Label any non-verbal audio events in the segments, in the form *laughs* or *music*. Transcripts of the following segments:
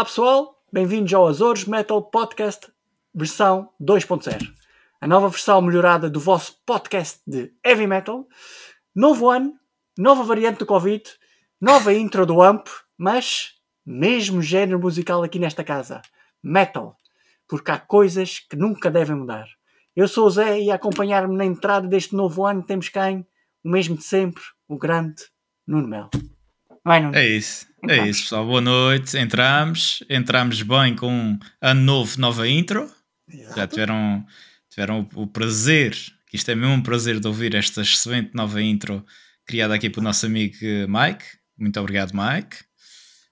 Olá pessoal, bem-vindos ao Azores Metal Podcast versão 2.0. A nova versão melhorada do vosso podcast de heavy metal. Novo ano, nova variante do Covid, nova intro do AMP, mas mesmo género musical aqui nesta casa. Metal. Porque há coisas que nunca devem mudar. Eu sou o Zé e a acompanhar-me na entrada deste novo ano temos quem? O mesmo de sempre, o grande Nuno Mel. Vai, Nuno. É isso. É isso, pessoal. Boa noite. Entramos. Entramos bem com um ano novo, nova intro. Já tiveram, tiveram o, o, prazer, que isto é mesmo um prazer de ouvir esta excelente nova intro criada aqui pelo nosso amigo Mike. Muito obrigado, Mike.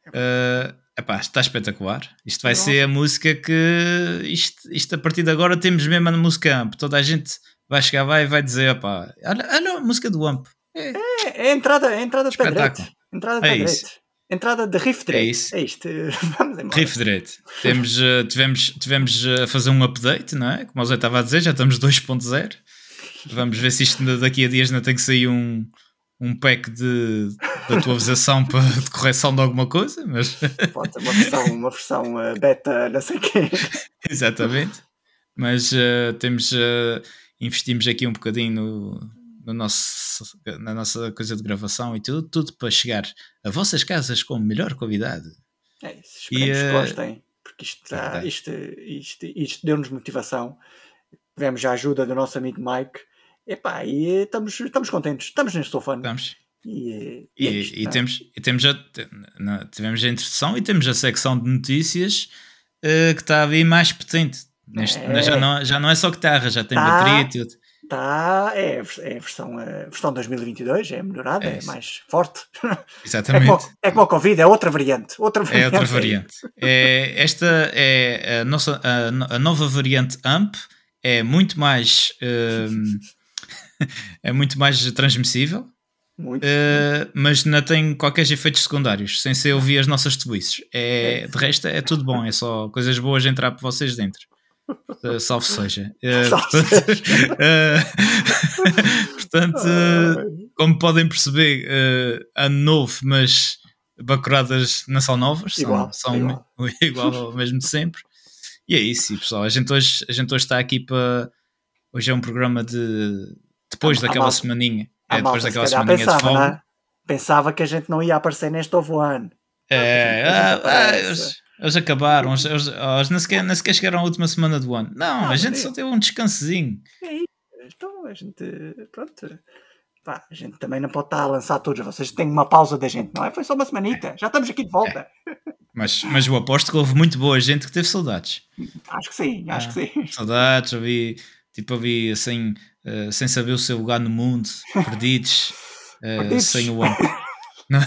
Uh, epá, está espetacular. Isto vai ser a música que. Isto, isto a partir de agora temos mesmo música AMP. Toda a gente vai chegar vai e vai dizer: epá, olha, olha a música do AMP. É, é, é a entrada, é a entrada direito. Entrada é. Isso. Entrada de riff direito. É isso. É isto. *laughs* Vamos embora. Riff direito. Temos, uh, tivemos, tivemos a fazer um update, não é? Como o Zé estava a dizer, já estamos 2.0. Vamos ver se isto daqui a dias não tem que sair um, um pack de, de atualização *laughs* para, de correção de alguma coisa. Mas... *laughs* Pode ser uma versão, uma versão uh, beta, não sei o quê. Exatamente. Mas uh, temos. investimos aqui um bocadinho no, no nosso, na nossa coisa de gravação e tudo, tudo para chegar a vossas casas com melhor qualidade. É isso, esperemos e, que eh, gostem, porque isto, tá, isto, isto, isto deu-nos motivação. Tivemos a ajuda do nosso amigo Mike. Epá, e estamos, estamos contentes, estamos neste sofá. Estamos. E, e, e, é isto, e temos, e temos a, tivemos a introdução e temos a secção de notícias uh, que está a vir mais potente. Neste, é. já, não, já não é só guitarra, já tem tá. bateria e tudo. Está, é, é a versão, a versão 2022, é melhorada, é, é mais forte. *laughs* Exatamente. É como, é como a Covid, é outra variante. Outra variante. É outra variante. É, esta é a, nossa, a, a, nova variante AMP, é muito mais. Um, *laughs* é muito mais transmissível. Muito, uh, mas não tem qualquer efeitos secundários, sem ser ouvir as nossas tweets. É, de resto, é tudo bom, é só coisas boas entrar para vocês dentro. Uh, salve seja. *laughs* Uh, portanto, uh, *laughs* *laughs* portanto como podem perceber, ano novo, mas bacuradas não são novas, igual, são, são igual. igual ao mesmo de sempre. E é isso, pessoal. A gente hoje, a gente hoje está aqui para. Hoje é um programa de. Depois a, daquela a semaninha. É, depois daquela semaninha pensava, de folga. É? Pensava que a gente não ia aparecer neste novo ano. É, ah, ah, eles acabaram, eles, eles, eles nem, sequer, nem sequer chegaram à última semana do ano. Não, não a gente é. só teve um descansozinho. É isso. Então a gente, pronto, pá, a gente também não pode estar a lançar todos. Vocês têm uma pausa da gente, não é? Foi só uma semanita, já estamos aqui de volta. É. Mas, mas eu aposto que houve muito boa gente que teve saudades. Acho que sim, acho ah, que sim. Saudades, ouvi, tipo, ouvi assim, uh, sem saber o seu lugar no mundo, perdidos, uh, perdidos. sem o AMP. Não,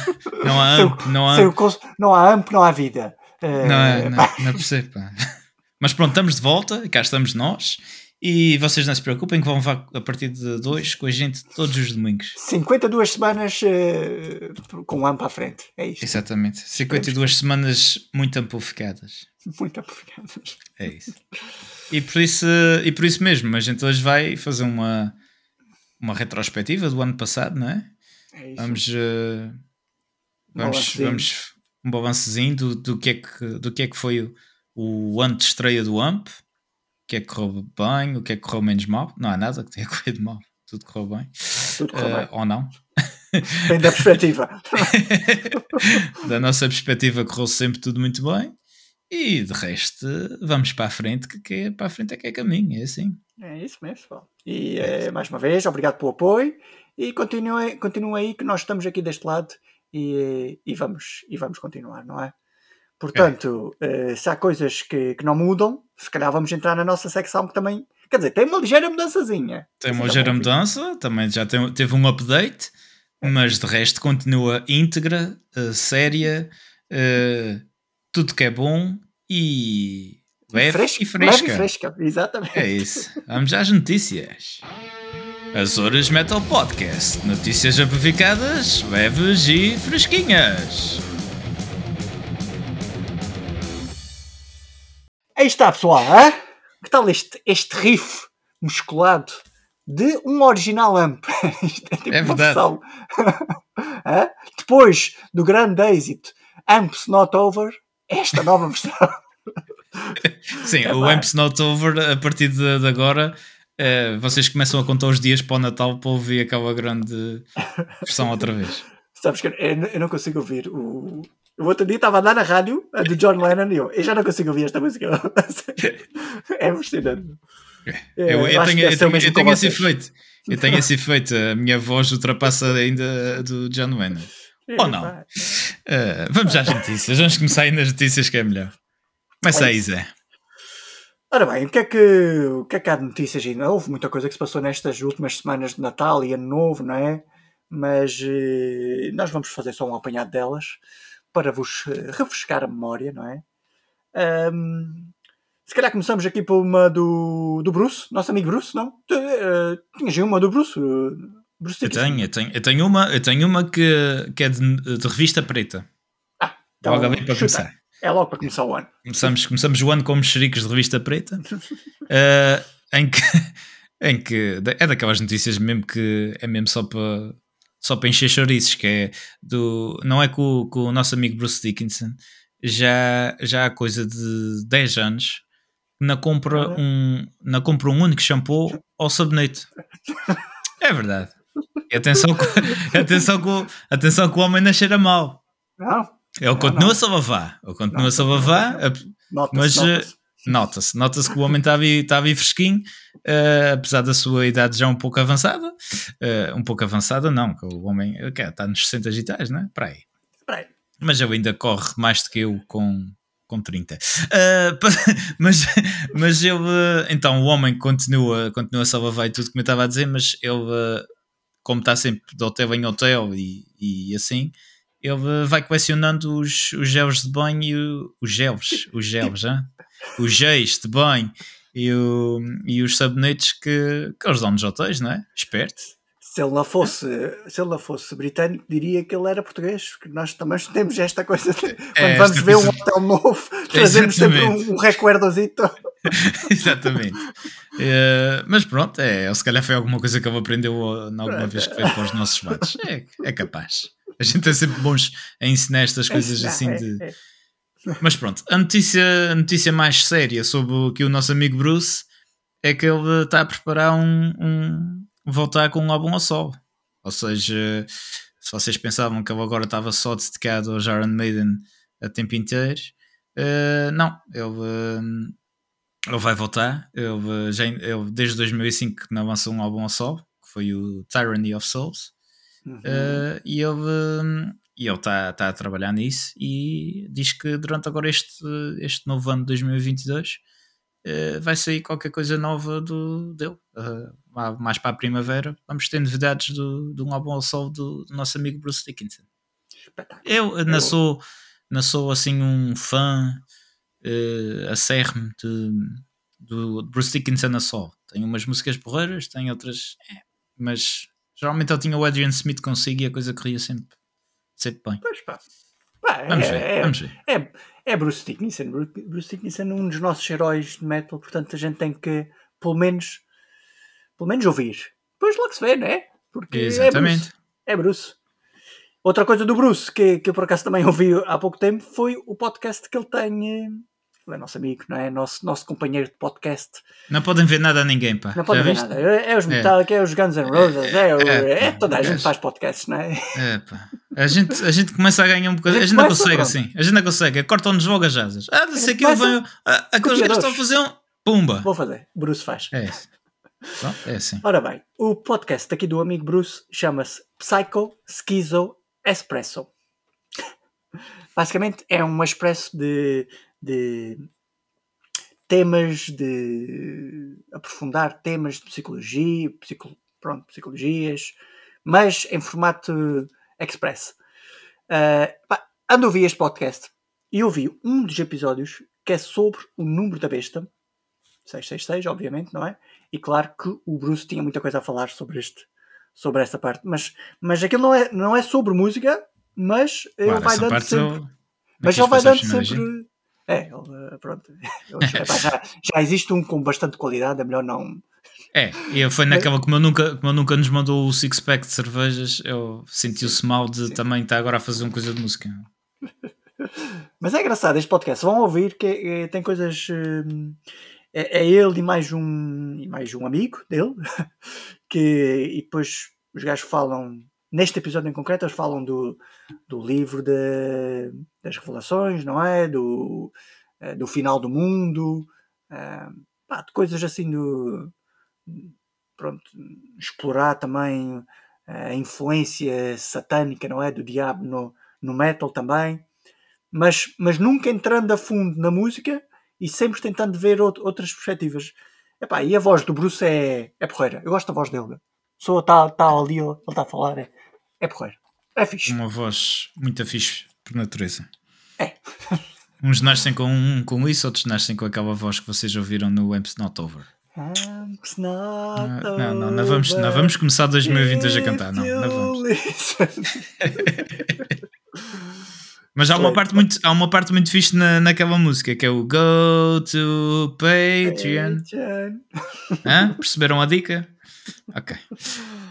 não há AMP, não há AMP. Não há AMP, não há vida. Não, é, não, não percebo. *laughs* Mas pronto, estamos de volta, cá estamos nós. E vocês não se preocupem que vão a partir de dois com a gente todos os domingos. 52 semanas uh, com AMP à frente. É isto. Exatamente. 52 semanas muito amplificadas. Muito amplificadas. É isso. E por isso, e por isso mesmo, a gente hoje vai fazer uma, uma retrospectiva do ano passado, não é? é isso. Vamos. Uh, vamos, vamos um balancezinho do, do, que é que, do que é que foi o, o ano de estreia do AMP, o que é que correu bem, o que é que correu menos mal. Não há nada que tenha *laughs* corrido mal, tudo correu bem. Tudo correu uh, bem. Ou não. Bem da perspectiva. *laughs* da nossa perspectiva correu sempre tudo muito bem. E de resto, vamos para a frente, que, que é, para a frente é que é caminho, é assim. É isso mesmo. E é, mais uma vez, obrigado pelo apoio e continue, continue aí que nós estamos aqui deste lado e, e, vamos, e vamos continuar, não é? Portanto, é. uh, se há coisas que, que não mudam, se calhar vamos entrar na nossa secção que também, quer dizer, tem uma ligeira mudançazinha. Tem uma ligeira mudança, também já tem, teve um update, é. mas de resto continua íntegra, uh, séria, uh, tudo que é bom e leve Fresco, e fresca. Leve e fresca, exatamente. É isso. Vamos às notícias. *laughs* Azores Metal Podcast. Notícias amplificadas, leves e fresquinhas. Aí está, pessoal. Hein? Que tal este, este riff musculado de um original amp? *laughs* é, tipo é verdade. *laughs* Depois do grande êxito Amps Not Over, esta nova versão. *laughs* Sim, é o Amps Not Over, a partir de, de agora, uh, vocês começam a contar os dias para o Natal para ouvir aquela grande versão outra vez. *laughs* Sabes que eu, eu não consigo ouvir o. O outro dia estava a dar na rádio, a do John Lennon, e eu, eu já não consigo ouvir esta música. *laughs* é impressionante. É, eu, eu, tenho, eu, tenho, eu tenho esse efeito. Eu tenho esse efeito. A minha voz ultrapassa ainda a do John Lennon. Ou não? Uh, vamos às notícias. Vamos começar aí nas notícias que é melhor. Começa aí, Zé. Ora bem, o que, é que, o que é que há de notícias ainda? Houve muita coisa que se passou nestas últimas semanas de Natal e Ano Novo, não é? Mas eh, nós vamos fazer só um apanhado delas para vos eh, refrescar a memória, não é? Um, se calhar começamos aqui por uma do, do Bruce, nosso amigo Bruce, não? Uh, tinhas uma do Bruce? Uh, Bruce eu tenho, eu tenho, eu tenho uma, eu tenho uma que, que é de, de revista preta. Ah, então, logo ali para começar. É logo para começar o ano. Começamos, começamos o ano com mexericos de revista preta, uh, *laughs* em, que, *laughs* em que é daquelas notícias mesmo que é mesmo só para só para encher chouriços, que é do. Não é com, com o nosso amigo Bruce Dickinson, já, já há coisa de 10 anos na compra um, na compra um único shampoo ao sabonete. *laughs* É verdade. E atenção, atenção, que, atenção que o homem não cheira mal. Não. Ele continua-se a lavar. Ele continua-se a lavar, mas nota-se. Nota-se que o homem está a vir, está a vir fresquinho, uh, apesar da sua idade já um pouco avançada. Uh, um pouco avançada, não, que o homem okay, está nos 60 agitais, não é? Para aí. Para aí. Mas ele ainda corre mais do que eu com, com 30. Uh, *laughs* mas, mas ele. Então, o homem continua, continua a lavar e tudo como eu estava a dizer, mas ele, como está sempre de hotel em hotel e, e assim ele vai colecionando os, os gels de banho e o, os gels, os hein? os géis de banho e, o, e os sabonetes que, que eles dão nos hotéis, não é? Esperto. Se ele não fosse, se ele não fosse britânico, diria que ele era português, porque nós também temos esta coisa de, quando é, vamos ver um hotel novo, trazemos sempre um, um recuerdozito. *laughs* Exatamente. Uh, mas pronto, é, se calhar foi alguma coisa que ele aprendeu alguma vez que fez para os nossos matos. É, é capaz. A gente é sempre bons a ensinar estas coisas assim é, de. É. Mas pronto, a notícia, a notícia mais séria sobre o, que o nosso amigo Bruce é que ele está a preparar um, um voltar com um álbum ao sol. Ou seja, se vocês pensavam que ele agora estava só dedicado ao Iron Maiden a tempo inteiro, uh, não, ele, uh, ele vai voltar. Ele, já, ele desde 2005 que não lançou um álbum ao sol, que foi o Tyranny of Souls. Uhum. Uh, e ele e ele está tá a trabalhar nisso e diz que durante agora este, este novo ano de 2022 uh, vai sair qualquer coisa nova do, dele. Uh, mais para a primavera vamos ter novidades do, de um álbum ao sol do, do nosso amigo Bruce Dickinson. Eu não sou, não sou assim um fã uh, acérrimo de, do Bruce Dickinson a sol. Tem umas músicas porreiras, tem outras. É, mas Geralmente ele tinha o Adrian Smith consigo e a coisa corria sempre, sempre bem. Pois pá. pá vamos, é, ver, é, vamos ver. É, é Bruce Dickinson. Bruce Dickinson é um dos nossos heróis de metal, portanto a gente tem que, pelo menos, pelo menos ouvir. Depois logo se vê, não é? Porque Exatamente. É Bruce. É Bruce. Outra coisa do Bruce que, que eu por acaso também ouvi há pouco tempo foi o podcast que ele tem é nosso amigo, não é? Nosso, nosso companheiro de podcast. Não podem ver nada a ninguém, pá. Não podem ver nada. É, é os é. Metallica, é. é. os Guns N' Roses, é, é, é toda a gente faz podcasts, não é? É, pá. A gente, a gente começa a ganhar um bocadinho. A gente, a gente não consegue pronto. assim. A gente não consegue. Cortam-nos logo as asas. Ah, não sei que eu venho. Aqueles gajos estão a fazer um. Pumba! Vou fazer. Bruce faz. É isso. Bom, é assim. Ora bem, o podcast aqui do amigo Bruce chama-se Psycho Schizo Espresso. Basicamente é um expresso de, de temas de aprofundar temas de psicologia, psico, pronto, psicologias, mas em formato express. Uh, pá, ando a ouvir este podcast e ouvi um dos episódios que é sobre o número da besta, 666, obviamente, não é? E claro que o Bruce tinha muita coisa a falar sobre este, sobre esta parte, mas, mas aquilo não é, não é sobre música, mas claro, ele vai dando sempre. Mas ele vai dando sempre. É, ele, pronto. *laughs* Ele, já, já existe um com bastante qualidade, é melhor não. É, e foi naquela como eu nunca, como eu nunca nos mandou o six pack de cervejas, eu sentiu-se mal de sim. também estar agora a fazer uma coisa de música. *laughs* Mas é engraçado este podcast. Vão ouvir que é, tem coisas. Hum, é, é, ele e mais um e mais um amigo dele *laughs* que e depois os gajos falam neste episódio em concreto eles falam do, do livro de, das revelações não é do eh, do final do mundo uh, pá, de coisas assim do pronto explorar também a influência satânica não é do diabo no, no metal também mas, mas nunca entrando a fundo na música e sempre tentando ver outras perspectivas. Epá, e a voz do Bruce é, é porreira. Eu gosto da voz dele. Só está tá ali, ele está a falar, é, é porreira. É fixe. Uma voz muito fixe por natureza. É. *laughs* Uns nascem com, com isso, outros nascem com aquela voz que vocês ouviram no Amps Not Over. Amps Not não, não, não, não, vamos, não vamos começar 2020 a cantar, não, não vamos. *laughs* Mas há uma, parte muito, há uma parte muito fixe na, naquela música que é o Go to Patreon. Hã? Perceberam a dica? Ok. *laughs*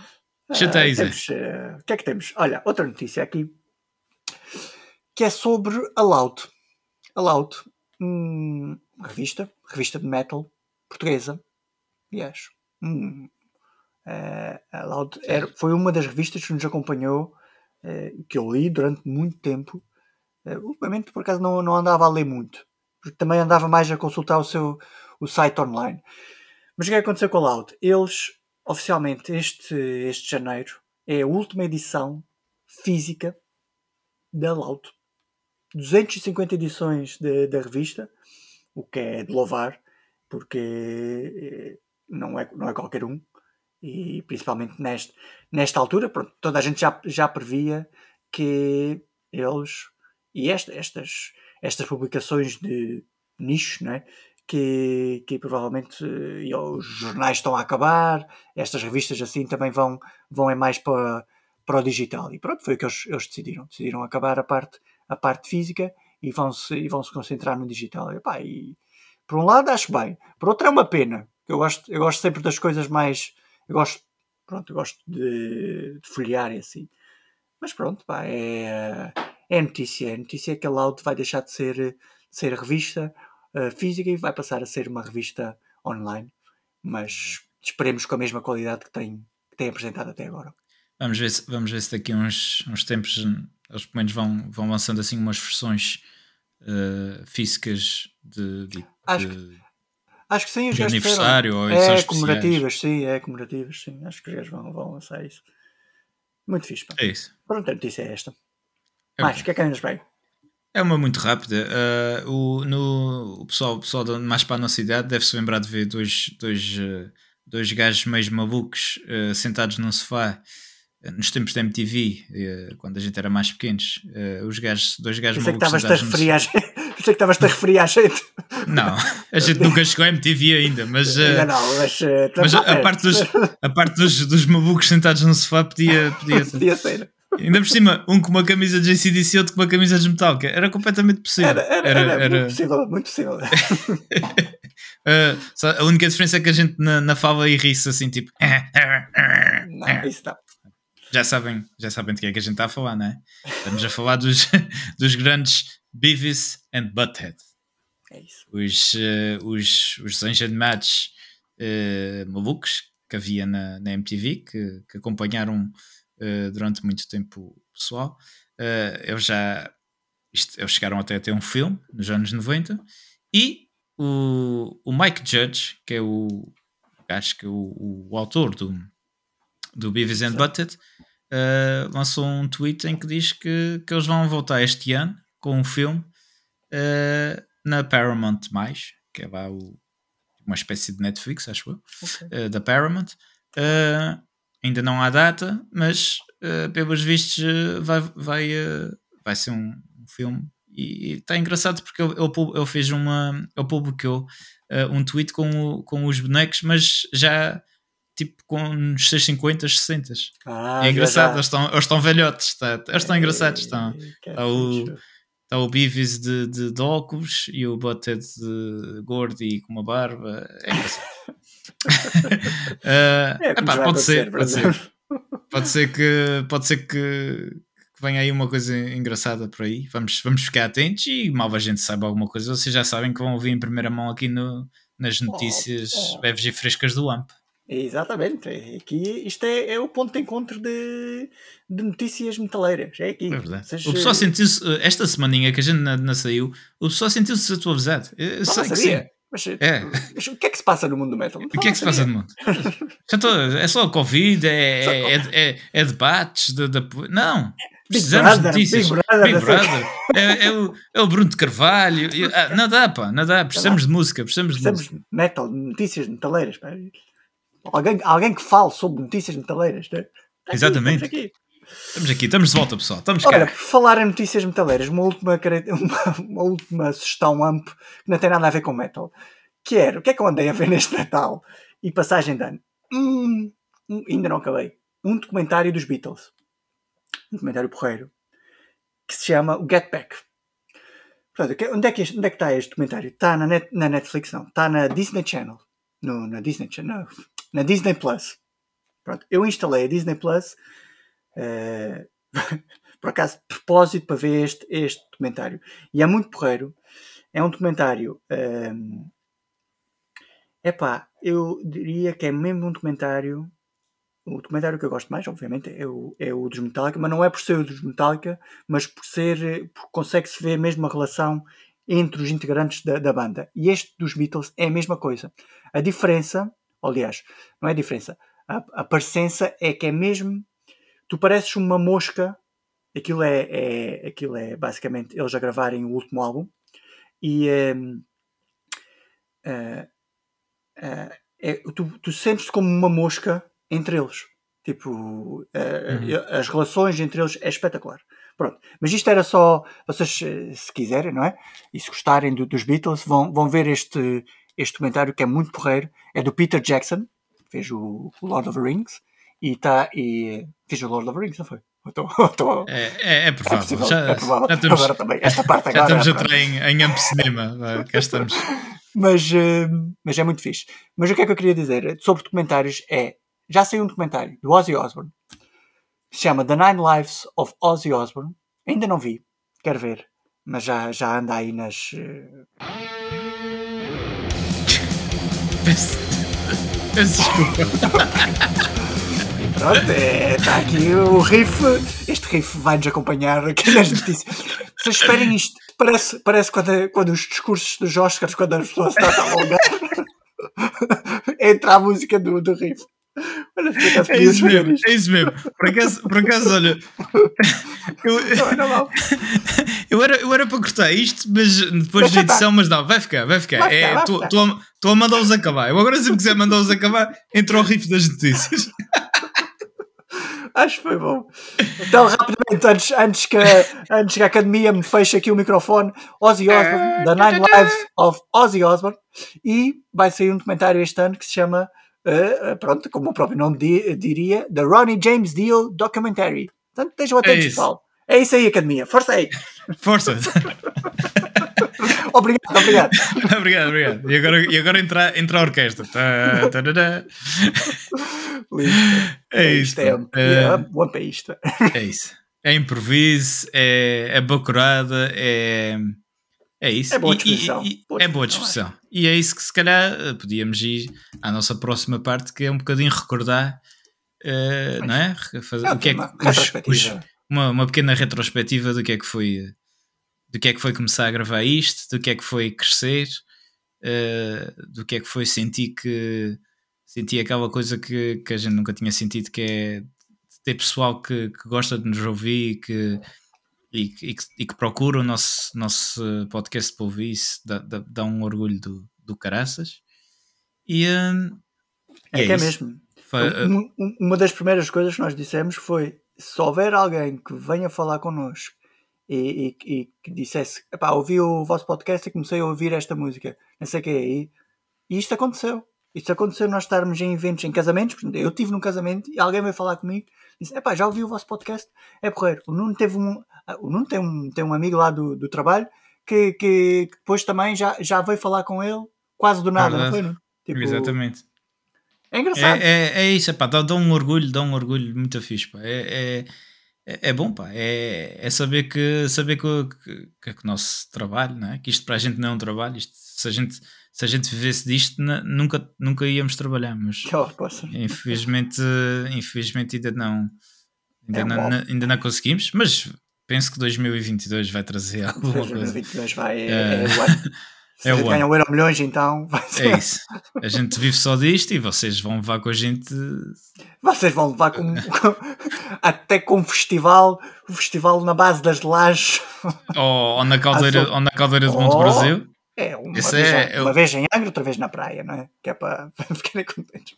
Chatei, uh, O que é que temos? Olha, outra notícia aqui que é sobre a Loud. A Loud, hum, revista, revista de metal portuguesa. Yes. Hum, uh, a Loud era, foi uma das revistas que nos acompanhou, uh, que eu li durante muito tempo Uh, ultimamente, por acaso, não, não andava a ler muito, porque também andava mais a consultar o seu o site online. Mas o que é que aconteceu com a Loud? Eles, oficialmente, este, este janeiro, é a última edição física da Loud. 250 edições da revista, o que é de louvar, porque eh, não é, não é qualquer um, e principalmente neste, nesta altura, pronto, toda a gente já, já previa que eles e esta, estas, estas publicações de nicho, né, que, que provavelmente e os jornais estão a acabar, estas revistas assim também vão, vão é mais para, para o digital. E pronto, foi o que eles, eles decidiram. Decidiram acabar a parte, a parte física e vão-se e vão -se concentrar no digital. E, pá, e, por um lado acho bem, por outro é uma pena. Eu gosto, eu gosto sempre das coisas mais. Eu gosto, pronto, eu gosto de, de folhear e assim. Mas pronto, pá, é é notícia. É notícia que a Loud vai deixar de ser, de ser revista uh, física e vai passar a ser uma revista online. Mas esperemos com a mesma qualidade que tem, que tem apresentado até agora. Vamos ver se, vamos ver se daqui a uns, uns tempos eles pelo menos vão, vão lançando assim umas versões uh, físicas de, de, acho, de, que, acho que sim, os de aniversário ou É comemorativas, sim, é comemorativas, sim. Acho que os gajos vão, vão lançar isso. Muito fixe. Pá. É isso. Pronto, a notícia é esta. É mais, o que é que andas bem? É uma muito rápida. Uh, o, no, o pessoal, o pessoal mais para a nossa idade deve-se lembrar de ver dois, dois, uh, dois gajos meio malucos uh, sentados num sofá nos tempos da MTV, quando a gente era mais pequenos. os gajos, dois gajos Pensei malucos. Que estavas a *laughs* Pensei que estavas a referir à gente. Não, a gente nunca chegou à MTV ainda, mas, ainda não, mas, mas a, parte, dos, a parte dos, dos malucos sentados no sofá podia, podia, *laughs* podia ser. Ainda por cima, um com uma camisa de JCDC e outro com uma camisa de Metallica. Era completamente possível. Era, era, era, era, era... muito possível, muito possível. *laughs* *laughs* uh, a única diferença é que a gente na, na fala e ri-se assim, tipo. não, isso não. Já sabem, já sabem de quem é que a gente está a falar, não é? Estamos a falar dos, *laughs* dos grandes Beavis and Butthead. É isso. Os, uh, os, os desenhos animados uh, malucos que havia na, na MTV, que, que acompanharam uh, durante muito tempo pessoal. Uh, eles já isto, eles chegaram até a ter um filme nos anos 90 e o, o Mike Judge, que é o acho que o, o autor do, do Beavis and Butthead, uh, lançou um tweet em que diz que, que eles vão voltar este ano com um filme uh, na Paramount+, que é lá o, uma espécie de Netflix, acho eu, okay. uh, da Paramount. Uh, Ainda não há data, mas uh, pelos vistos uh, vai, vai, uh, vai ser um, filme. E está engraçado porque ele, ele, ele, fez uma. Ele publicou um tweet com, o, com os bonecos, mas já tipo com uns 650, 60. Ah, é engraçado, eles estão, eles estão velhotes, tá, eles estão engraçados. Estão, está o, está o Beavis de, de, de óculos e o Butthead de gordo e com uma barba. É engraçado. *laughs* uh, *laughs* é, epá, pode ser, pode ser. Pode ser que pode ser que, que vem aí uma coisa engraçada por aí. Vamos, vamos ficar atentos e mal a gente saiba alguma coisa, vocês já sabem que vão ouvir em primeira mão aqui no, nas notícias oh, oh. e frescas do AMP. Exatamente. Aqui isto é, é o ponto de encontro de, de notícias metaleiras. É aqui. É verdade. o pessoal sentiu-se, eh, esta semaninha que a gente não, não saiu, o pessoal sentiu-se atualizado. Eu sei que sim. Mas, é. mas, o que é que se passa no mundo do metal? o que é que se passa no mundo? é só Covid, é, *laughs* é, é, é, debates, de, de, não. Precisamos de notícias. Big Brother, Big Brother. É, é, o, é o Bruno de Carvalho. Ah, não dá, pá, não dá. Precisamos de música. Precisamos, precisamos de música. metal, notícias metaleiras. Pá. Alguém, alguém que fale sobre notícias metaleiras. Né? Exatamente. Estamos aqui. Estamos aqui, estamos de volta, pessoal. Estamos Olha, por falar em notícias metaleiras, uma última, *laughs* uma, uma última sugestão amp que não tem nada a ver com metal. Que era, o que é que eu andei a ver neste Natal e passagem de ano? Hum, ainda não acabei. Um documentário dos Beatles. Um documentário porreiro. Que se chama o Get Back. Portanto, onde é que, onde é que está este documentário? Está na, net, na Netflix, não. Está na Disney Channel. No, na Disney Channel na Disney Plus. Pronto, eu instalei a Disney Plus uh, *laughs* por acaso de propósito para ver este, este documentário. E é muito porreiro. É um documentário. é um, epá, eu diria que é mesmo um documentário. O documentário que eu gosto mais, obviamente, é o, é o dos Metallica, mas não é por ser o dos Metallica, mas por ser. consegue-se ver mesmo a relação entre os integrantes da, da banda. E este dos Beatles é a mesma coisa. A diferença Aliás, não é diferença. A, a parecença é que é mesmo. Tu pareces uma mosca. Aquilo é, é, aquilo é basicamente eles a gravarem o último álbum. E uh, uh, uh, é, tu, tu sentes-te como uma mosca entre eles. Tipo, uhum. as relações entre eles é espetacular. Pronto. Mas isto era só, vocês, se quiserem, não é? E se gostarem do, dos Beatles, vão, vão ver este, este documentário que é muito porreiro, é do Peter Jackson, fez o Lord of the Rings, e está. E, fez o Lord of the Rings, não foi? Tô, tô, é, é, é, provável. É já, é provável. Já estamos, agora também. Esta parte agora. Já estamos a entrar em, em amp cinema. Cá estamos. *laughs* mas, uh, mas é muito fixe. Mas o que é que eu queria dizer sobre documentários é. Já saiu um documentário do Ozzy Osbourne se chama The Nine Lives of Ozzy Osbourne. Ainda não vi, quero ver, mas já, já anda aí nas. Peço, desculpa. *laughs* Pronto, é, está aqui o riff. Este riff vai-nos acompanhar aqui nas notícias. Vocês esperem isto. Parece, parece quando, quando os discursos dos Oscars, quando as pessoas estão a alongar, entra a música do, do riff. Olha, é isso mesmo, é isso mesmo. Por acaso, por acaso olha. *laughs* Eu, eu, era, eu era para cortar isto, mas depois da edição, mas não, vai ficar, vai ficar. Estou é, a mandá-los acabar. Eu agora, se me quiser mandá-los acabar, entra o riff das notícias. *laughs* Acho que foi bom. Então, rapidamente, antes, antes, que, antes que a academia me feche aqui o microfone, Ozzy Osbourne, The Nine Lives of Ozzy Osbourne, e vai sair um documentário este ano que se chama uh, pronto, como o próprio nome di, diria, The Ronnie James Dio Documentary. Portanto, estejam é atentos, é pessoal. É isso aí, Academia. Força aí. Força. *laughs* obrigado, obrigado. *laughs* obrigado, obrigado. E agora, e agora entra, entra a orquestra. Tá, tá, tá, tá. é isso. É, é, bom para isto. É isso. É improviso, é, é bacurada, é é isso. É boa disposição. E, e, boa é boa disposição. E é isso que se calhar eh, podíamos ir à nossa próxima parte, que é um bocadinho recordar, uh, não é? Fazer, é o que é que, os, os, uma, uma pequena retrospectiva do que é que foi do que é que foi começar a gravar isto, do que é que foi crescer, uh, do que é que foi sentir que sentir aquela coisa que, que a gente nunca tinha sentido, que é ter pessoal que, que gosta de nos ouvir, que e, e, que, e que procura o nosso, nosso podcast para ouvir isso, dá, dá, dá um orgulho do, do caraças. E, um, é, é que é mesmo. Foi, uh, uma das primeiras coisas que nós dissemos foi: se houver alguém que venha falar connosco e, e, e que dissesse, pá, ouvi o vosso podcast e comecei a ouvir esta música, não sei o que é, e, e isto aconteceu. Isto aconteceu nós estarmos em eventos, em casamentos. Eu estive num casamento e alguém veio falar comigo e disse: Epá, já ouvi o vosso podcast? É porreiro. O Nuno teve um. Ah, o Nuno tem um, tem um amigo lá do, do trabalho que, que, que depois também já, já veio falar com ele quase do nada, não foi? Não? Tipo, Exatamente. É engraçado. É, é, é isso, epá, dá, dá um orgulho, dá um orgulho muito fixe. Pá. É, é, é, é, bom, pá. É, é saber que saber que, que, que, é que o nosso trabalho, não é? que isto para a gente não é um trabalho, isto, se, a gente, se a gente vivesse disto, nunca, nunca íamos trabalhar, mas infelizmente, infelizmente ainda não. Ainda, é não, ainda não conseguimos, mas penso que 2022 vai trazer *laughs* alguma 2022 coisa. vai. É, é, *laughs* Se é o ganha o Euro Milhões, então. É isso. A gente vive só disto e vocês vão levar com a gente. Vocês vão levar com, *laughs* até com um festival, um festival na base das lajes. Ou, ou na caldeira, ou na caldeira do Monte oh, Brasil. É, uma, vez, é, uma vez em Angra, outra vez na praia, não é? Que é para, *laughs* para ficarem contentes.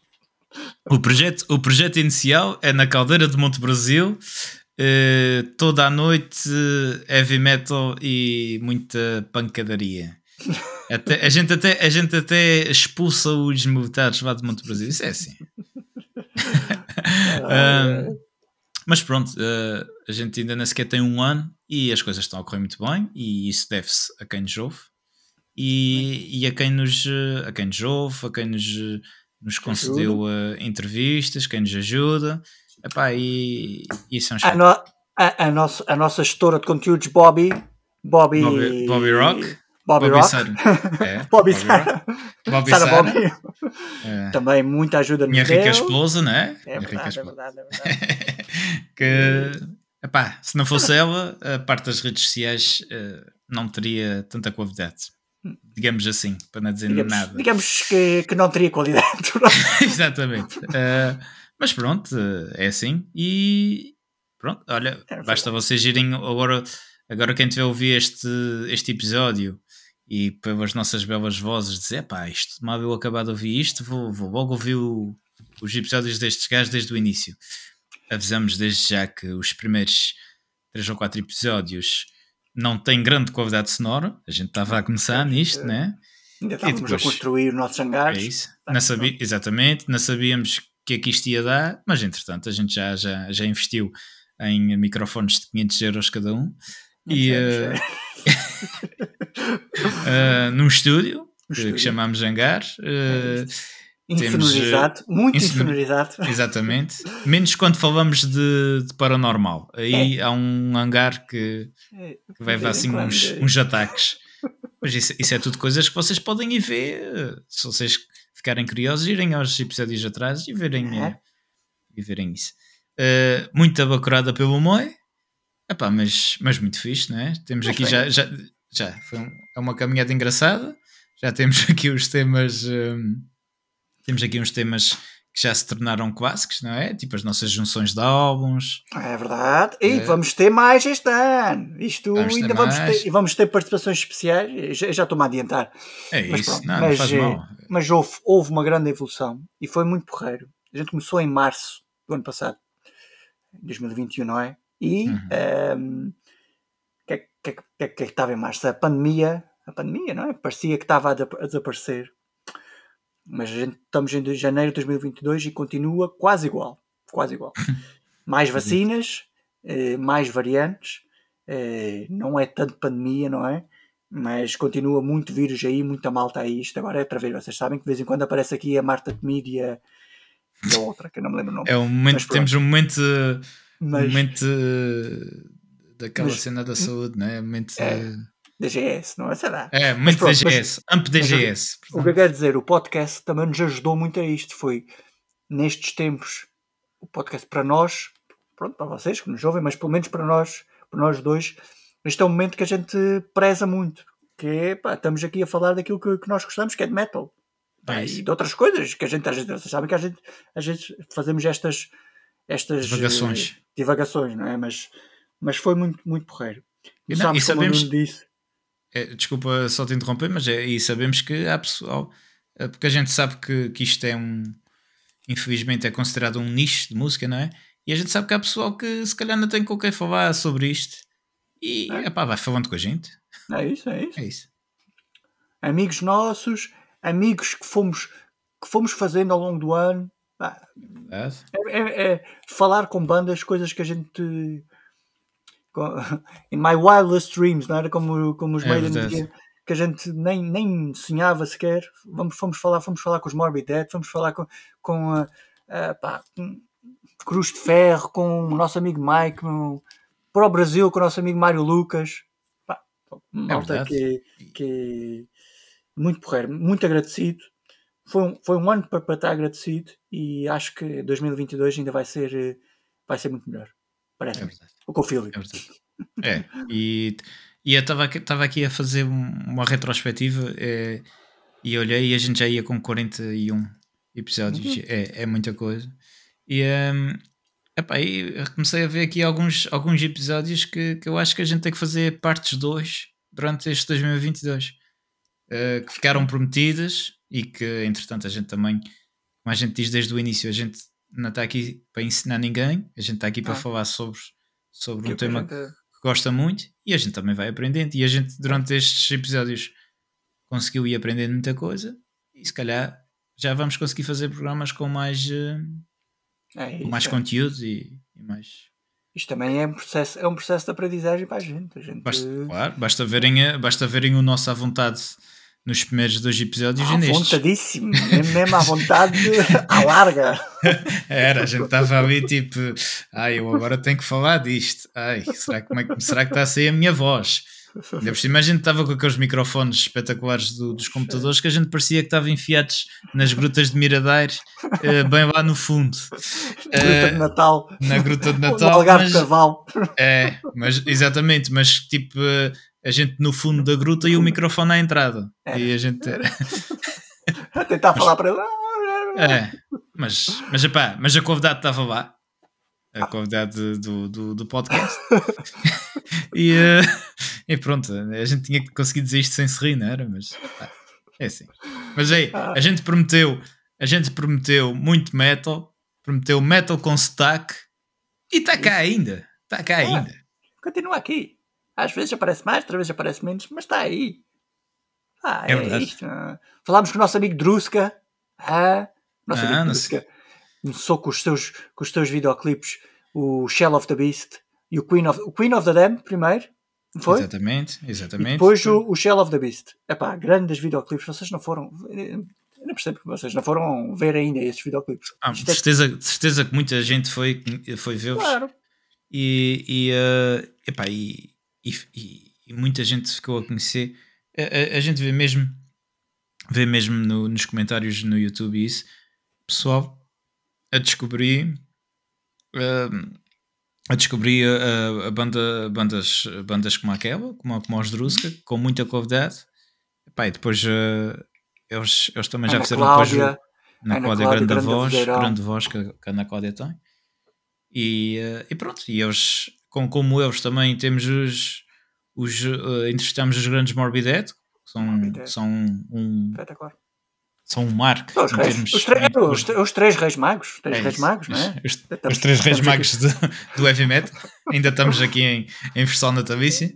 O projeto, o projeto inicial é na caldeira de Monte Brasil. Uh, toda a noite heavy metal e muita pancadaria. Até, a, gente até, a gente até expulsa os militares lá de Monte Brasil. Isso é assim. *laughs* um, mas pronto, uh, a gente ainda nem sequer tem um ano e as coisas estão a correr muito bem e isso deve-se a quem nos ouve e, e a, quem nos, a quem nos ouve, a quem nos, nos concedeu uh, entrevistas, quem nos ajuda. Epá, e, e isso é um a, no, a, a, nossa, a nossa gestora de conteúdos, Bobby, Bobby, Bobby, Bobby Rock Bobby, Bobby Rock. *laughs* É, Bobby, Sara. Bobby Sara Bobby. É. Também muita ajuda no Minha rica esposa, né? É verdade, é verdade, é *laughs* verdade. que, epá, se não fosse ela, a parte das redes sociais uh, não teria tanta qualidade. Digamos assim, para não dizer digamos, nada. Digamos que, que não teria qualidade. *laughs* Exatamente. Uh, mas pronto, é assim. E pronto, olha, é basta vocês irem agora. Agora quem tiver a ouvir este, este episódio e pelas nossas belas vozes dizer, pá, isto, mal eu acabar de ouvir isto, vou, vou logo ouvir o, os episódios destes gajos desde o início. Avisamos desde já que os primeiros 3 ou 4 episódios não têm grande qualidade sonora, a gente estava a começar nisto, né? Ainda estávamos depois, a construir os nossos hangares. É isso. Não sabia, exatamente, não sabíamos que é que isto ia dar, mas entretanto a gente já, já, já investiu em microfones de 500 euros cada um. E, uh, *laughs* uh, num estúdio, que chamamos Hangar. Uh, insonorizado, temos, muito insonorizado. Exatamente. Menos quando falamos de, de paranormal. Aí é. há um hangar que, é, que vai levar assim uns, uns ataques. Mas isso, isso, é tudo coisas que vocês podem ir ver. Se vocês ficarem curiosos, irem aos episódios atrás e verem, é. e verem isso. Uh, muita bacurada pelo Moe. Epá, mas, mas muito fixe, não é? Temos mas aqui já, já, já foi um, é uma caminhada engraçada. Já temos *laughs* aqui os temas. Um, temos aqui uns temas que já se tornaram clássicos, não é? Tipo as nossas junções de álbuns. É verdade. E é. vamos ter mais este ano. Isto vamos ainda vamos ter, vamos ter participações especiais. Já, já estou-me a adiantar. É mas, isso, pronto, não, mas, não faz mal. Eh, mas houve, houve uma grande evolução e foi muito porreiro. A gente começou em março do ano passado, 2021, não é? E uhum. um, que, que, que, que estava em março? A pandemia, a pandemia, não é? Parecia que estava a, a desaparecer. Mas gente, estamos em janeiro de 2022 e continua quase igual. Quase igual. *laughs* mais vacinas, eh, mais variantes, eh, não é tanto pandemia, não é? Mas continua muito vírus aí, muita malta aí. Isto agora é outra vez. Vocês sabem que de vez em quando aparece aqui a Marta Temir e a, e a outra, que eu não me lembro o nome. É um momento, temos um momento mas, momento daquela mas, cena da saúde, não é? Momento é, DGS, não é? Será? É, momento pronto, DGS, AMP DGS. o que eu quero dizer, o podcast também nos ajudou muito a isto. Foi nestes tempos, o podcast para nós, pronto, para vocês que nos ouvem, mas pelo menos para nós, para nós dois, este é um momento que a gente preza muito. Que é, pá, estamos aqui a falar daquilo que, que nós gostamos, que é de metal. É e de outras coisas que a gente às vezes, vocês sabem que a gente, às vezes fazemos estas estas divagações, uh, divagações não é? Mas, mas foi muito, muito porreiro. E, não, e sabemos, disse. É, desculpa só te interromper, mas é, e sabemos que há pessoal, é, porque a gente sabe que, que isto é um, infelizmente, é considerado um nicho de música, não é? E a gente sabe que há pessoal que se calhar não tem com quem falar sobre isto e é. epá, vai falando com a gente. É isso, é isso. É isso. Amigos nossos, amigos que fomos, que fomos fazendo ao longo do ano, é, é, é, falar com bandas, coisas que a gente. *laughs* In my wildest dreams, não era como, como os é Maiden diziam, que a gente nem, nem sonhava sequer. Vamos, fomos, falar, fomos falar com os Morbid Dead, fomos falar com, com, uh, uh, pá, Cruz de Ferro com o nosso amigo Mike, para o Brasil com o nosso amigo Mário Lucas. Pá, malta é que, que muito porreiro, muito agradecido. Foi um, foi um ano para, para estar agradecido e acho que 2022 ainda vai ser, vai ser muito melhor. Parece. É o confio. É, é, e, e eu estava aqui a fazer uma retrospectiva é, e olhei e a gente já ia com 41 episódios. Uhum. É, é muita coisa. E, um, epá, e comecei a ver aqui alguns, alguns episódios que, que eu acho que a gente tem que fazer partes 2 durante este 2022. Uh, eh, que ficaram prometidas e que, entretanto, a gente também, como a gente diz desde o início, a gente não está aqui para ensinar ninguém, a gente está aqui para ah. falar sobre, sobre um tema que, gosta muito e a gente também vai aprendendo. E a gente, durante estes episódios, conseguiu ir aprendendo muita coisa e se calhar já vamos conseguir fazer programas com mais. É, com mais é. conteúdo e, e, mais. Isto também é um processo, é um processo de aprendizagem para a gente. A gente... Basta, claro, basta verem, basta verem o nosso à vontade nos primeiros dois episódios ah, e nestes. vontadíssimo, *laughs* mesmo à vontade, à larga. Era, a gente estava ali tipo, ai, eu agora tenho que falar disto. Ai, será que, como é, será que está a sair a minha voz? Ainda por cima a gente estava com aqueles microfones espetaculares do, dos computadores que a gente parecia que estava enfiados nas grutas de Miradeiro, uh, bem lá no fundo. Gruta de eh, Natal. Na Gruta de Natal. No Algarve mas, Cavalo. É, mas, exatamente, mas tipo uh, a gente no fundo da gruta e o microfone à entrada. É. E a gente era. *laughs* a tentar falar para lá. É, mas, mas, epá, mas a convidada estava lá a convidada do, do, do podcast. *laughs* e, uh, e, pronto, a gente tinha que conseguir dizer isto sem se rir, não era? Mas é assim. Mas aí, ah. a gente prometeu, a gente prometeu muito metal, prometeu metal com sotaque e está cá ainda. Está cá ah, ainda. Continua aqui. Às vezes aparece mais, outras vezes aparece menos, mas está aí. Ah, é, é isto. Falámos com o nosso amigo Druska. Ah, nosso ah, amigo Druska começou com os seus, com os seus videoclipes, o Shell of the Beast e o Queen of, o Queen of the Dam primeiro, foi? Exatamente, exatamente. E depois o, o, Shell of the Beast. Epá, grandes videoclipes, vocês não foram. Eu não percebo que vocês não foram ver ainda esses videoclipes. Ah, de, é certeza, de certeza que muita gente foi, foi ver-vos. Claro. E, e, uh, epá, e, e, e, muita gente ficou a conhecer. A, a, a gente vê mesmo, vê mesmo no, nos comentários no YouTube isso. Pessoal, a descobrir uh, a descobrir a, a, banda, bandas, bandas como aquela, como, como os Druska, com muita qualidade. e depois uh, eles, eles também Ana já fizeram Cláudia, depois o, na Ana Cláudia, Cláudia grande, voz, grande voz que, que a Ana Cláudia tem. E, uh, e pronto, e eles, como, como eles também temos os, os uh, entrevistamos os grandes Morbidette, que são, são um, Espetacular são um marco. Os, reis, os, três, os, os, três reis magos, os três é reis magos, não é? Os, estamos, três reis *laughs* magos do, do heavy metal. Ainda estamos aqui em, em versão natalícia.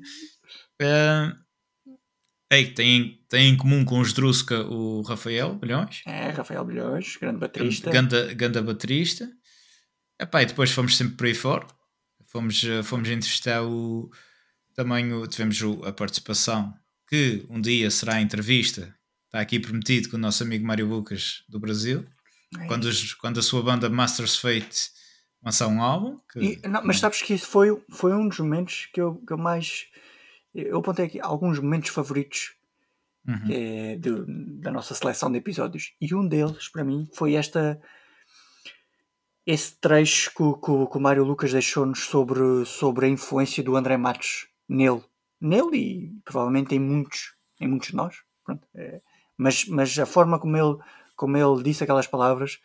Uh, ei, tem, tem em comum com os Druska o Rafael Bilhões. É, Rafael Bilhões, grande baterista. Ganda, ganda baterista. Epá, e depois fomos sempre por aí fora. Fomos, fomos entrevistar o. Também o, tivemos a participação que um dia será a entrevista está aqui prometido com o nosso amigo Mário Lucas do Brasil. É quando, os, quando a sua banda Masters Fate lançar um álbum. Que, e, não, mas sabes que isso foi, foi um dos momentos que eu, que eu mais. Eu apontei aqui alguns momentos favoritos uhum. é, de, da nossa seleção de episódios. E um deles, para mim, foi esta. Esse trecho que, que, que o Mário Lucas deixou-nos sobre, sobre a influência do André Matos nele. Nele e provavelmente em muitos, em muitos de nós. É, mas, mas a forma como ele, como ele disse aquelas palavras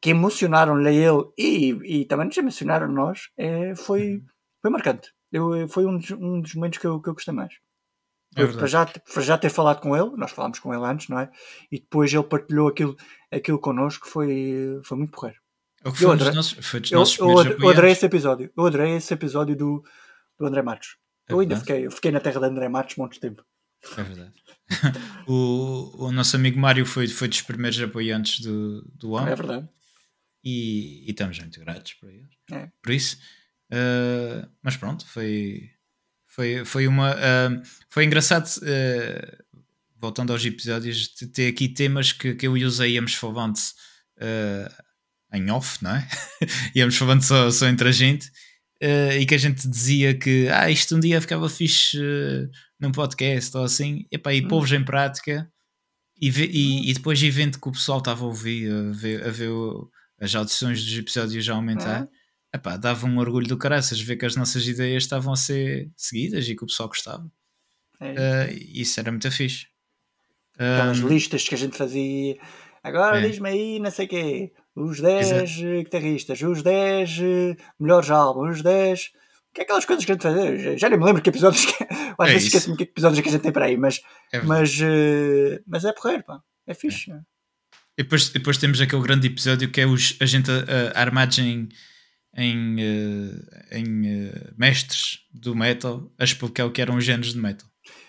que emocionaram-lhe a ele e, e também nos emocionaram a nós é, foi, foi marcante. Eu, foi um dos, um dos momentos que eu, que eu gostei mais. É para, já, para já ter falado com ele, nós falámos com ele antes, não é? E depois ele partilhou aquilo, aquilo connosco, foi, foi muito porreiro. É o que foi, eu adorei, dos nossos, foi dos eu, nossos eu, eu, eu adorei esse episódio. Eu adorei esse episódio do, do André Matos. É eu ainda fiquei, eu fiquei na terra de André Matos muito tempo. É verdade. *laughs* o, o nosso amigo Mário foi, foi dos primeiros apoiantes do, do ano. É verdade. E, e estamos muito gratos por, ele, é. por isso. Uh, mas pronto, foi, foi, foi uma. Uh, foi engraçado, uh, voltando aos episódios, ter aqui temas que, que eu e o Zé íamos falando em off, não é? *laughs* Íamos falando só, só entre a gente. Uh, e que a gente dizia que ah, isto um dia ficava fixe uh, num podcast ou assim, Epá, e hum. em prática e, ve, e, e, depois e vendo que o pessoal estava a ouvir, a ver, a ver o, as audições dos episódios já aumentar, é. epá, dava um orgulho do caraças ver que as nossas ideias estavam a ser seguidas e que o pessoal gostava. É isso. Uh, isso era muito fixe. Aquelas um, listas que a gente fazia. Agora é. diz-me aí, não sei o quê os 10 Exato. guitarristas, os 10 eh, melhores álbuns, os 10. Que é aquelas coisas que a gente faz. Já nem me lembro que episódios que. *laughs* Às é vezes esqueço-me que episódios é que a gente tem para aí, mas. É mas, mas é porreiro, pá. É fixe. É. E depois, depois temos aquele grande episódio que é os, a gente uh, armados em, em, em mestres do metal a explicar o que eram os géneros de metal.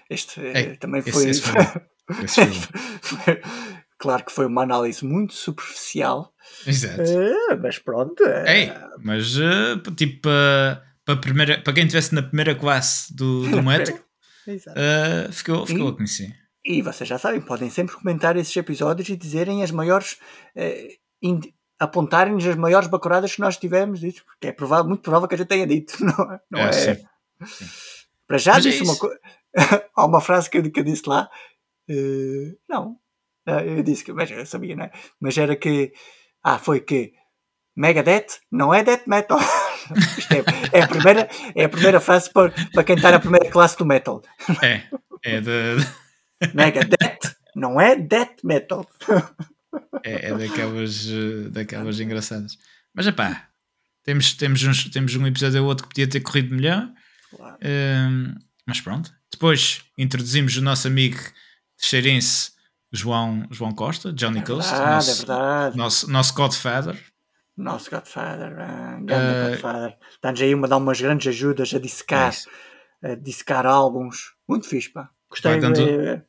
Este é, também foi. Esse, esse foi, esse *laughs* foi *laughs* claro que foi uma análise muito superficial Exato. Uh, mas pronto. Uh, Ei, mas uh, tipo para, primeira, para quem estivesse na primeira classe do, *laughs* do metal, ficou, ficou e, a conhecer. E vocês já sabem, podem sempre comentar esses episódios e dizerem as maiores. apontarem-nos as maiores bacuradas que nós tivemos, isso, porque é provável, muito provável que a gente tenha dito, *laughs* não, é? não é? Sim. Sim. Para já mas é disse é uma coisa. *laughs* Há uma frase que eu, que eu disse lá. não, eu disse que, mas eu sabia, não é? Mas era que ah, foi que Megadeth não é death metal. *laughs* É, é, a primeira, é a primeira frase para, para quem está na primeira classe do metal. É, é de. *laughs* Megadeth não é death metal. É, é daquelas, daquelas engraçadas. Mas pá, temos, temos, uns, temos um episódio ou outro que podia ter corrido melhor. Claro. Um, mas pronto. Depois introduzimos o nosso amigo Cheirense João, João Costa, Johnny é Coast, verdade, nosso, é verdade. Nosso, nosso Godfather. Nosso Godfather, uh, uh, Godfather. Está-nos aí a dar umas grandes ajudas a dissecar, é a dissecar álbuns. Muito fixe, pá. Gostei vai dando, de...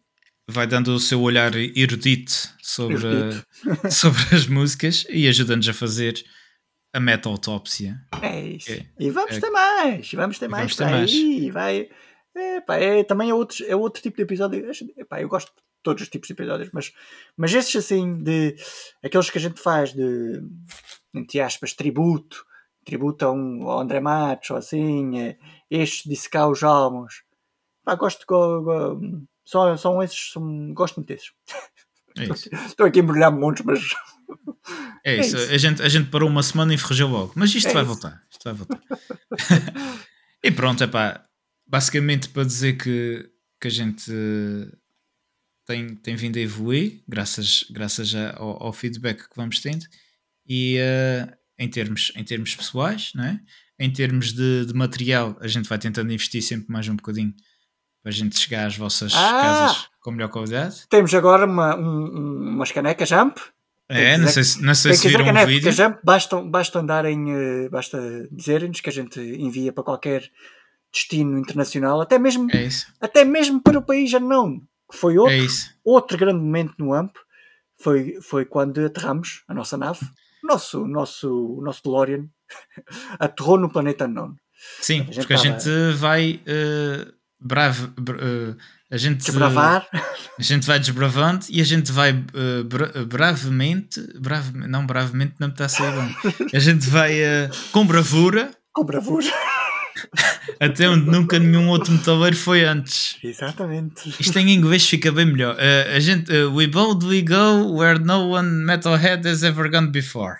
vai dando o seu olhar erudito sobre, erudito. *laughs* sobre as músicas e ajuda-nos a fazer a metal autópsia. É isso. É, e vamos é, ter mais, vamos ter mais. Vamos ter mais. Aí, vai. É, pá, é, também é outro, é outro tipo de episódio. É, pá, eu gosto todos os tipos de episódios, mas, mas esses assim, de aqueles que a gente faz de, entre aspas, tributo, tributo a um, ao André Matos, ou assim, é, estes disse cá os álbuns, pá, gosto, go, go, são, são esses, são, gosto muito desses. É *laughs* Estou aqui a embrulhar montes, mas. É, é isso. isso. A, gente, a gente parou uma semana e enferrujou logo. Mas isto é vai isso. voltar. Isto vai voltar. *laughs* e pronto, é pá. Basicamente para dizer que, que a gente tem, tem vindo a evoluir, graças, graças ao, ao feedback que vamos tendo, e uh, em, termos, em termos pessoais, não é? em termos de, de, material, a gente vai tentando investir sempre mais um bocadinho para a gente chegar às vossas ah, casas com melhor qualidade. Temos agora uma, um, umas canecas Jump. É, não sei, não sei se viram um vídeo. Jump, basta, basta andarem, uh, basta dizerem-nos que a gente envia para qualquer destino internacional, até mesmo, é até mesmo para o país já não que foi outro, é outro grande momento no AMP, foi, foi quando aterramos a nossa nave, nosso, nosso, nosso DeLorean, *laughs* aterrou no planeta Nono. Sim, a porque a gente vai uh, bravo, uh, a gente desbravar, a gente vai desbravando e a gente vai uh, bra bravemente, brave, não bravemente não me está a sair bem. *laughs* A gente vai uh, com bravura, com bravura *laughs* até onde nunca nenhum outro metaleiro foi antes. Exatamente. Isto em inglês fica bem melhor. Uh, a gente, uh, we boldly go where no one metalhead has ever gone before.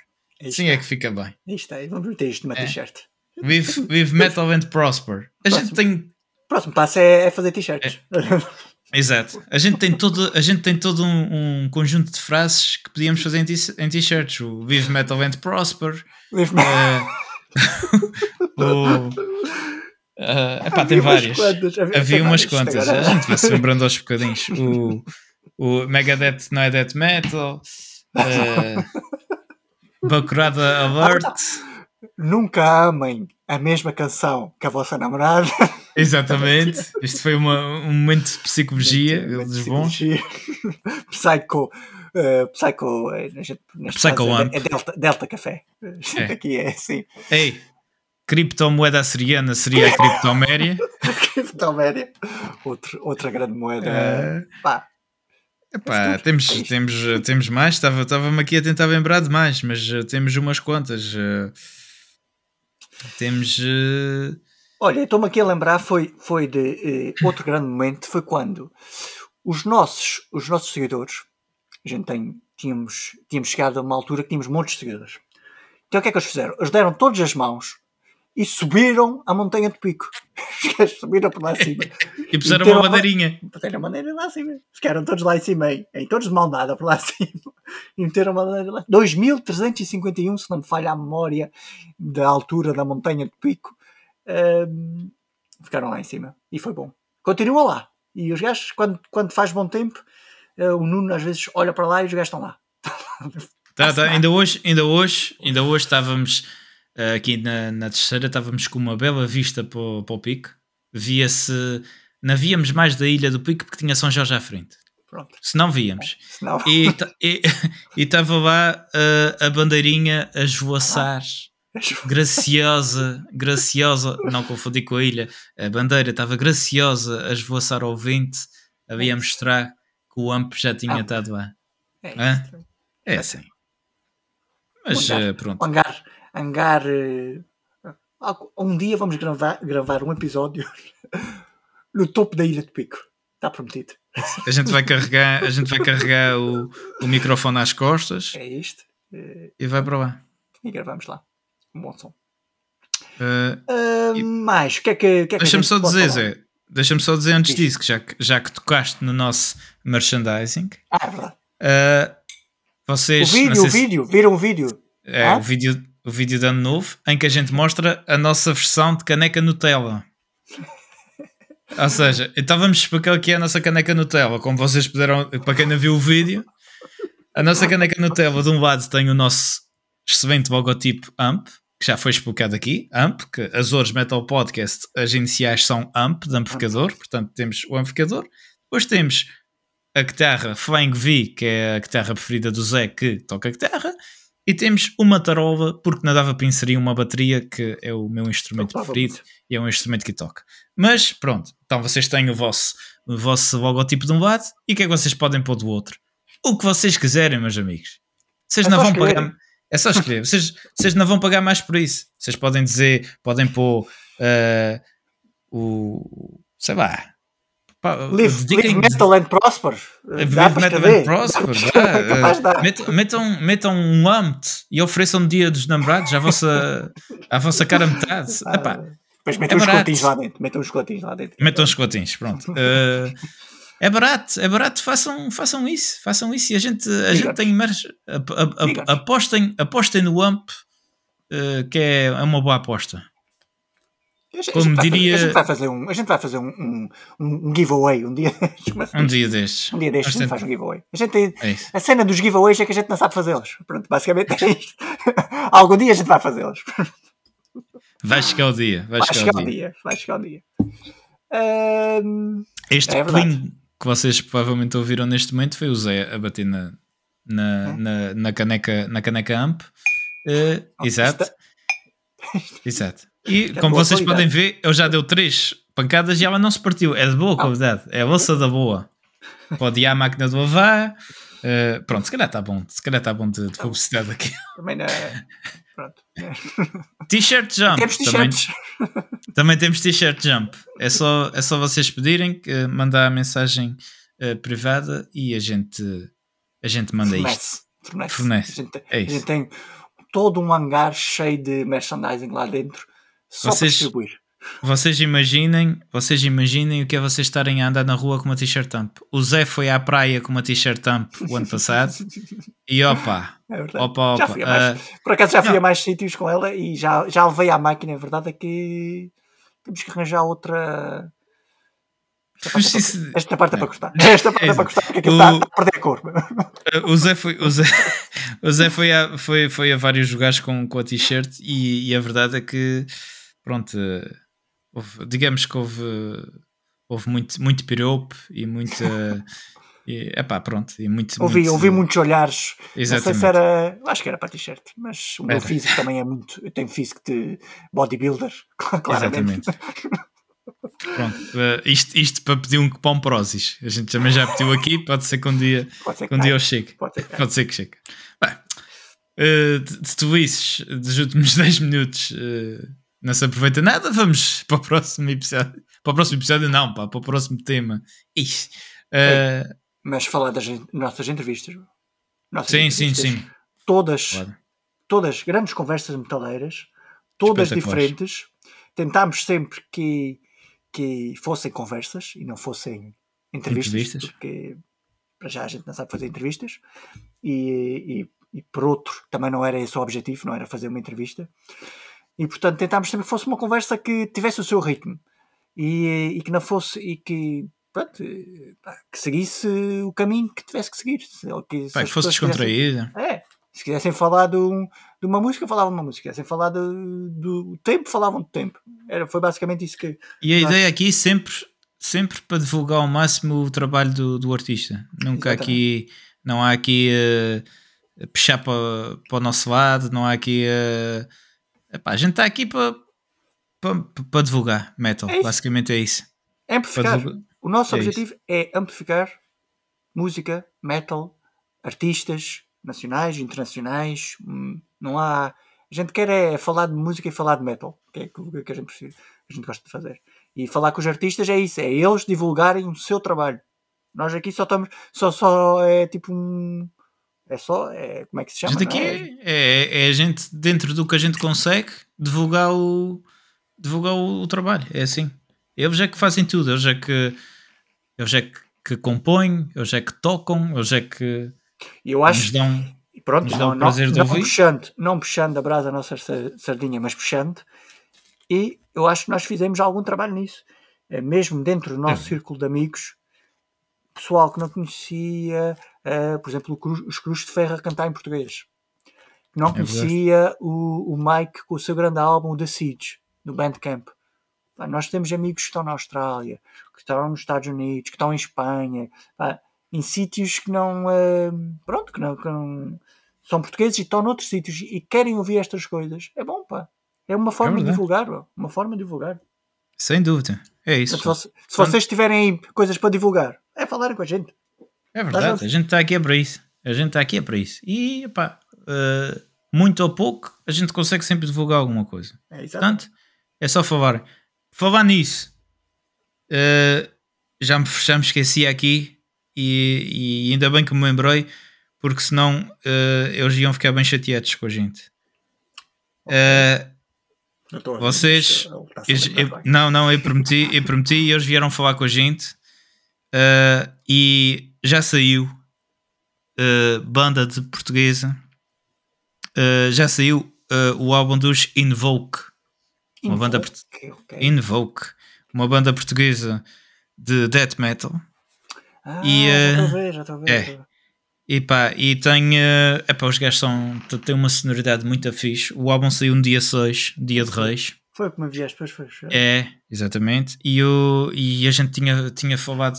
Sim, é que fica bem. Isto aí, vamos meter isto numa é. t-shirt. With, with metal and prosper. A próximo, gente tem. Próximo passo é, é fazer t-shirts. É. Exato. A gente tem todo, a gente tem todo um, um conjunto de frases que podíamos fazer em t-shirts. O Vive Metal and Prosper. Vive uh, *laughs* *laughs* o, Uh, epá, tem várias. Quantas, havia, havia umas quantas. A gente vai se lembrando aos bocadinhos. O, o Megadeth não é death metal. Uh, *laughs* Bacurada Alert. Nunca amem a mesma canção que a vossa namorada. *laughs* Exatamente. Este foi uma, um momento de psicologia dos bons. Psycho. Uh, psycho, Psycho caso, é, é Delta, Delta Café. É. *laughs* Aqui é assim. Ei, criptomoeda seriana seria a criptoméria. *laughs* criptoméria, Outro, outra grande moeda. Uh... Pá. Epá, temos, é temos, temos mais, estava-me estava aqui a tentar lembrar de mais, mas uh, temos umas quantas. Uh, temos. Uh... Olha, estou-me aqui a lembrar, foi, foi de outro grande momento, foi quando os nossos, os nossos seguidores, a gente tem, tínhamos, tínhamos chegado a uma altura que tínhamos muitos seguidores. Então o que é que eles fizeram? Eles deram todas as mãos e subiram a montanha de pico. *laughs* Os gajos subiram por lá acima. *laughs* e puseram uma bandeirinha. Puseram uma bandeira lá acima. Ficaram todos lá em cima, hein? todos de mão dada por lá acima. E meteram uma bandeira lá. 2351, se não me falha a memória, da altura da montanha de pico. Um, ficaram lá em cima. E foi bom. Continua lá. E os gajos, quando, quando faz bom tempo, o Nuno às vezes olha para lá e os gajos estão lá. Tá, tá. Ainda hoje, ainda hoje, ainda hoje estávamos uh, aqui na, na terceira, estávamos com uma bela vista para o, para o pico. Via-se, não víamos mais da ilha do pico porque tinha São Jorge à frente. Pronto. Se não víamos. Se não. E estava lá uh, a bandeirinha a esvoaçar. Ah, graciosa, graciosa, não confundi com a ilha, a bandeira estava graciosa a esvoaçar ao vento, havia a mostrar o AMP já tinha ah, estado lá. É, é assim. Mas hangar, uh, pronto. Hangar, hangar uh, um dia vamos gravar, gravar um episódio *laughs* no topo da Ilha de Pico. Está prometido. A gente vai carregar, a gente vai carregar o, o microfone às costas. É isto. Uh, e vai para lá. E gravamos lá. Um bom som. Uh, e, mais, o que é que, que, é que Deixa-me só dizer, Zé. Deixa-me só dizer antes disso, que já, que já que tocaste no nosso merchandising. Ah, é verdade. Uh, vocês, o vídeo, o vídeo, viram o vídeo? É, o vídeo, o vídeo de ano novo, em que a gente mostra a nossa versão de caneca Nutella. *laughs* Ou seja, então vamos explicar o que é a nossa caneca Nutella. Como vocês puderam, para quem não viu o vídeo, a nossa caneca Nutella, de um lado tem o nosso excelente logotipo AMP, que já foi explicado aqui, AMP, que Azores Metal Podcast, as iniciais são AMP, de amplificador, portanto temos o amplificador. Depois temos a guitarra Flying V, que é a guitarra preferida do Zé, que toca guitarra, e temos uma tarola, porque não dava para inserir uma bateria, que é o meu instrumento preferido e é um instrumento que toca. Mas pronto, então vocês têm o vosso, o vosso logotipo de um lado e o que é que vocês podem pôr do outro? O que vocês quiserem, meus amigos. Vocês é não vão pagar. É só escrever. vocês, vocês não vão pagar mais por isso. Vocês podem dizer, podem pôr uh, o. sei lá Live, live Metal and Prosper. Live Metal and Prosper. *laughs* uh, metam, metam um amt e ofereçam no dia dos namorados à vossa, à vossa cara metade. Ah, depois metam é os chocolatinhos lá dentro. Metam os chocolatinhos lá dentro. Metam os chocolatinhos, pronto. Uh, é barato, é barato, façam, façam isso, façam isso e a gente, a gente tem mais. Apostem, apostem no AMP, uh, que é, é uma boa aposta. A Como gente diria. a gente vai fazer um, a gente vai fazer um, um, um giveaway um dia *laughs* Um dia destes. Um dia destes a gente faz um giveaway. A, gente tem, é a cena dos giveaways é que a gente não sabe fazê-los. Pronto, basicamente é isto. *laughs* Algum dia a gente vai fazê-los. Vai chegar o dia. Vai, vai chegar, o dia. dia. Vai chegar o dia. Este é que vocês provavelmente ouviram neste momento foi o Zé a bater na, na, na, na caneca, na caneca AMP. Uh, exato. *laughs* Exato. E é como vocês podem ver, eu já deu três pancadas e ela não se partiu. É de boa ah. qualidade. É a bolsa da boa. Pode ir à máquina do Avá. Uh, pronto, se calhar está bom. Se calhar está bom de, de publicidade aqui. Também não é. *laughs* Pronto. T-shirt jump. Temos t-shirts. Também, *laughs* também temos t-shirt jump. É só, é só vocês pedirem, que mandar a mensagem uh, privada e a gente, a gente manda Fornece. isto. Fornece. Fornece. A gente, é a gente tem todo um hangar cheio de merchandising lá dentro só vocês, para distribuir. Vocês imaginem, vocês imaginem o que é vocês estarem a andar na rua com uma t-shirt tamp. O Zé foi à praia com uma t-shirt tamp o ano passado e opa, *laughs* é opa, opa. Uh, por acaso já fui não. a mais sítios com ela e já, já levei à máquina. A verdade é que temos que arranjar outra. Esta parte, é para, esta parte é para gostar. Esta parte é, é para gostar porque aquilo está, está a perder a cor. *laughs* O Zé foi, o Zé, *laughs* o Zé foi, a, foi, foi a vários lugares com, com a t-shirt e, e a verdade é que pronto, houve, digamos que houve, houve muito, muito piropo e muita. *laughs* E, epá, pronto, e muito, ouvi, muito... ouvi muitos olhares. Exatamente. Não sei se era. Acho que era para t-shirt, mas o meu era. físico também é muito. Eu tenho físico de bodybuilder, *laughs* claramente. Exatamente. Pronto, uh, isto, isto para pedir um cupom Prozis. A gente também já pediu aqui, pode ser que um dia, *laughs* pode ser que um dia eu chegue. Pode ser que, pode ser que chegue. Bem, uh, de tu isso, dos últimos 10 minutos, uh, não se aproveita nada, vamos *laughs* para o próximo episódio. Para o próximo episódio, não, pá, para o próximo tema. Ixi, uh, mas falar das nossas entrevistas. Nossas sim, entrevistas, sim, sim. Todas, claro. todas grandes conversas metaleiras, todas diferentes. Tentámos sempre que, que fossem conversas e não fossem entrevistas, entrevistas. porque para já a gente não sabe fazer entrevistas e, e, e, por outro também não era esse o objetivo, não era fazer uma entrevista e portanto tentámos sempre que fosse uma conversa que tivesse o seu ritmo e, e que não fosse e que pronto, que seguisse o caminho que tivesse que seguir. Que, Pai, que fosse descontraída. É, se quisessem falar de, um, de, uma música, falavam de uma música. Se quisessem falar do, do tempo, falavam do tempo. Era, foi basicamente isso que. E a nós... ideia aqui sempre, sempre para divulgar ao máximo o trabalho do, do artista. Nunca Exatamente. aqui. Não há aqui uh, puxar para, para o nosso lado, não há aqui. Uh, epá, a gente está aqui para, para, para divulgar metal. É basicamente é isso. É amplificar. O nosso é objetivo isso. é amplificar música, metal, artistas nacionais, internacionais. Hum, não há. A gente quer é falar de música e falar de metal, que é o que a gente, precisa, a gente gosta de fazer. E falar com os artistas é isso, é eles divulgarem o seu trabalho. Nós aqui só estamos. Só, só é tipo um. É só. É, como é que se chama? A gente aqui é? É, é, a gente, dentro do que a gente consegue, divulgar o, divulgar o, o trabalho. É assim. Eles é que fazem tudo, eles é que, eles é que, que compõem, eles é que tocam, eles é que eu acho, dão, pronto, não, prazer não, não puxando, não puxando a brasa a nossa sardinha, mas puxando, e eu acho que nós fizemos algum trabalho nisso, é, mesmo dentro do nosso é. círculo de amigos, pessoal que não conhecia, uh, por exemplo, os Cruz de Ferro a cantar em português, não é conhecia o, o Mike com o seu grande álbum The Siege, no Bandcamp Pá, nós temos amigos que estão na Austrália, que estão nos Estados Unidos, que estão em Espanha, pá, em sítios que não. Uh, pronto, que não, que não, são portugueses e estão noutros sítios e querem ouvir estas coisas. É bom, pá. É uma forma é de divulgar, uma forma de divulgar. Sem dúvida. É isso. Se, se vocês tiverem aí coisas para divulgar, é falarem com a gente. É verdade, a gente está aqui é para isso. A gente está aqui é para isso. E, pá, uh, muito ou pouco, a gente consegue sempre divulgar alguma coisa. É, Portanto, é só falar. Falar nisso, uh, já, me, já me esqueci aqui e, e, ainda bem que me lembrei, porque senão uh, eles iam ficar bem chateados com a gente. Uh, vocês, eles, eu, não, não, eu prometi, eu prometi e eles vieram falar com a gente uh, e já saiu uh, banda de portuguesa, uh, já saiu o álbum dos Invoke uma banda okay. Invoke, uma banda portuguesa de death metal. Ah, e, já estou a ver, já estou a ver. É. E pá, e tem. Uh, epá, os gajos são, têm uma sonoridade muito fixe. O álbum saiu no dia 6, dia de Reis. Foi como vieste, depois foi. É, exatamente. E, eu, e a gente tinha, tinha falado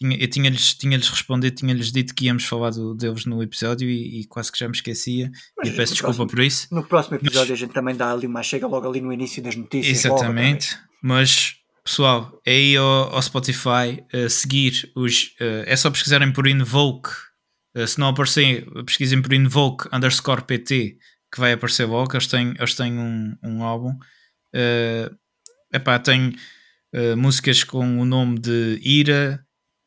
tinha, eu tinha-lhes tinha -lhes respondido, tinha-lhes dito que íamos falar do, deles no episódio e, e quase que já me esquecia. Mas e peço desculpa próximo, por isso. No próximo episódio mas, a gente também dá ali uma chega logo ali no início das notícias. Exatamente. Mas pessoal, é aí ao, ao Spotify uh, seguir os. Uh, é só pesquisarem por Invoke. Uh, se não aparecer, pesquisem por Invoke underscore PT que vai aparecer logo. Eles têm, eles têm um, um álbum. Uh, epá, tem uh, músicas com o nome de Ira,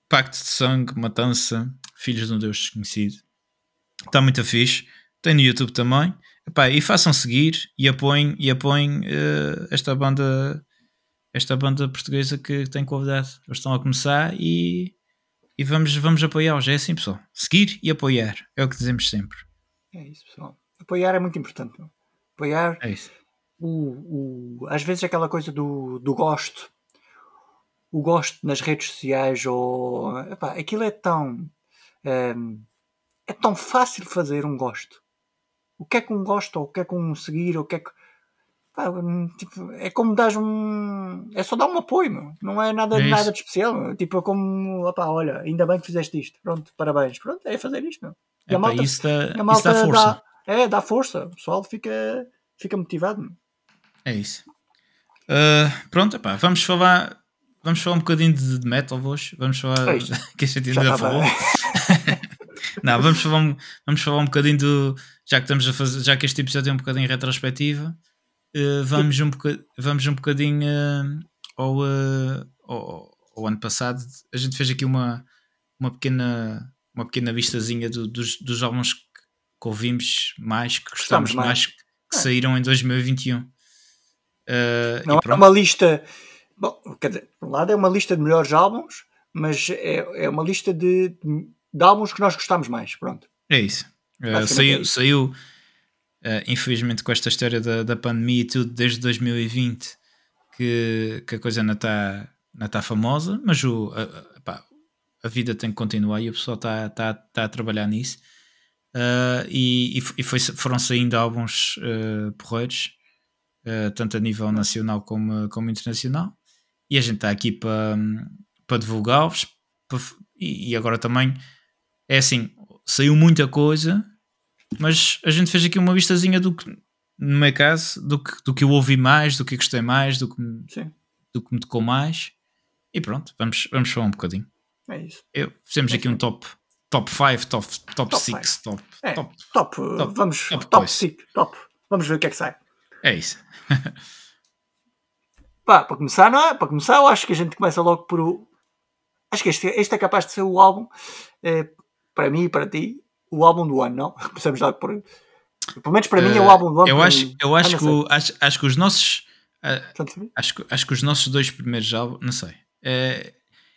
Pacto de Sangue, Matança, Filhos de um Deus Desconhecido. Está muito fixe. Tem no YouTube também. Epá, e façam seguir e apoiem, e apoiem uh, esta banda esta banda portuguesa que tem convidado. Eles estão a começar e, e vamos, vamos apoiá-los. É assim, pessoal. Seguir e apoiar. É o que dizemos sempre. É isso, pessoal. Apoiar é muito importante. Apoiar. É isso. O, o, às vezes aquela coisa do, do gosto o gosto nas redes sociais ou epá, aquilo é tão é, é, tão fácil fazer um gosto. O que é que um gosto ou o que é que um seguir ou o que é que pá, tipo, é como dar um é só dar um apoio, meu. não é nada, é nada de especial. Meu. Tipo, é como opá, olha, ainda bem que fizeste isto, pronto, parabéns, pronto, é fazer isto. Meu. E a malta, isso dá, a malta dá força. Dá, é, dá força, o pessoal fica, fica motivado. Meu. É isso. Uh, pronto, epá, vamos falar vamos falar um bocadinho de, de metal hoje. Vamos falar. *laughs* que a gente ainda já falou. *laughs* não, vamos falar, um, vamos falar um bocadinho do. Já que estamos a fazer, já que este episódio é um bocadinho retrospectiva, uh, vamos, um bocadinho, vamos um bocadinho uh, ao, uh, ao, ao, ano passado. A gente fez aqui uma, uma pequena uma pequena vistazinha do, dos, dos álbuns que, que ouvimos mais, que gostamos mais, mais, que é. saíram em 2021. Uh, não é uma lista. Bom, quer dizer, por um lado é uma lista de melhores álbuns, mas é, é uma lista de, de álbuns que nós gostamos mais. Pronto. É isso. Saiu, é saiu uh, infelizmente, com esta história da, da pandemia e tudo, desde 2020, que, que a coisa não está não tá famosa, mas o, a, pá, a vida tem que continuar e o pessoal está tá, tá a trabalhar nisso. Uh, e, e foi, foram saindo álbuns uh, porreiros, uh, tanto a nível nacional como, como internacional. E a gente está aqui para para divulgá-los. E, e agora também é assim: saiu muita coisa, mas a gente fez aqui uma vistazinha do que, no meu caso, do que, do que eu ouvi mais, do que gostei mais, do que, do que me tocou mais. E pronto, vamos, vamos falar um bocadinho. É isso. Eu, fizemos é aqui um top top 5, top 6, top 6, top, é, top, top, top, vamos, top 5, top. Vamos ver o que é que sai. É isso. *laughs* Pá, para começar, não é? Para começar, eu acho que a gente começa logo por o. Acho que este, este é capaz de ser o álbum, é, para mim e para ti, o álbum do ano, não? *laughs* Começamos logo por. Pelo menos para uh, mim é o álbum do ano. Eu acho, eu acho, que, o, acho, acho que os nossos. Uh, acho, acho que os nossos dois primeiros álbuns, não sei. Uh,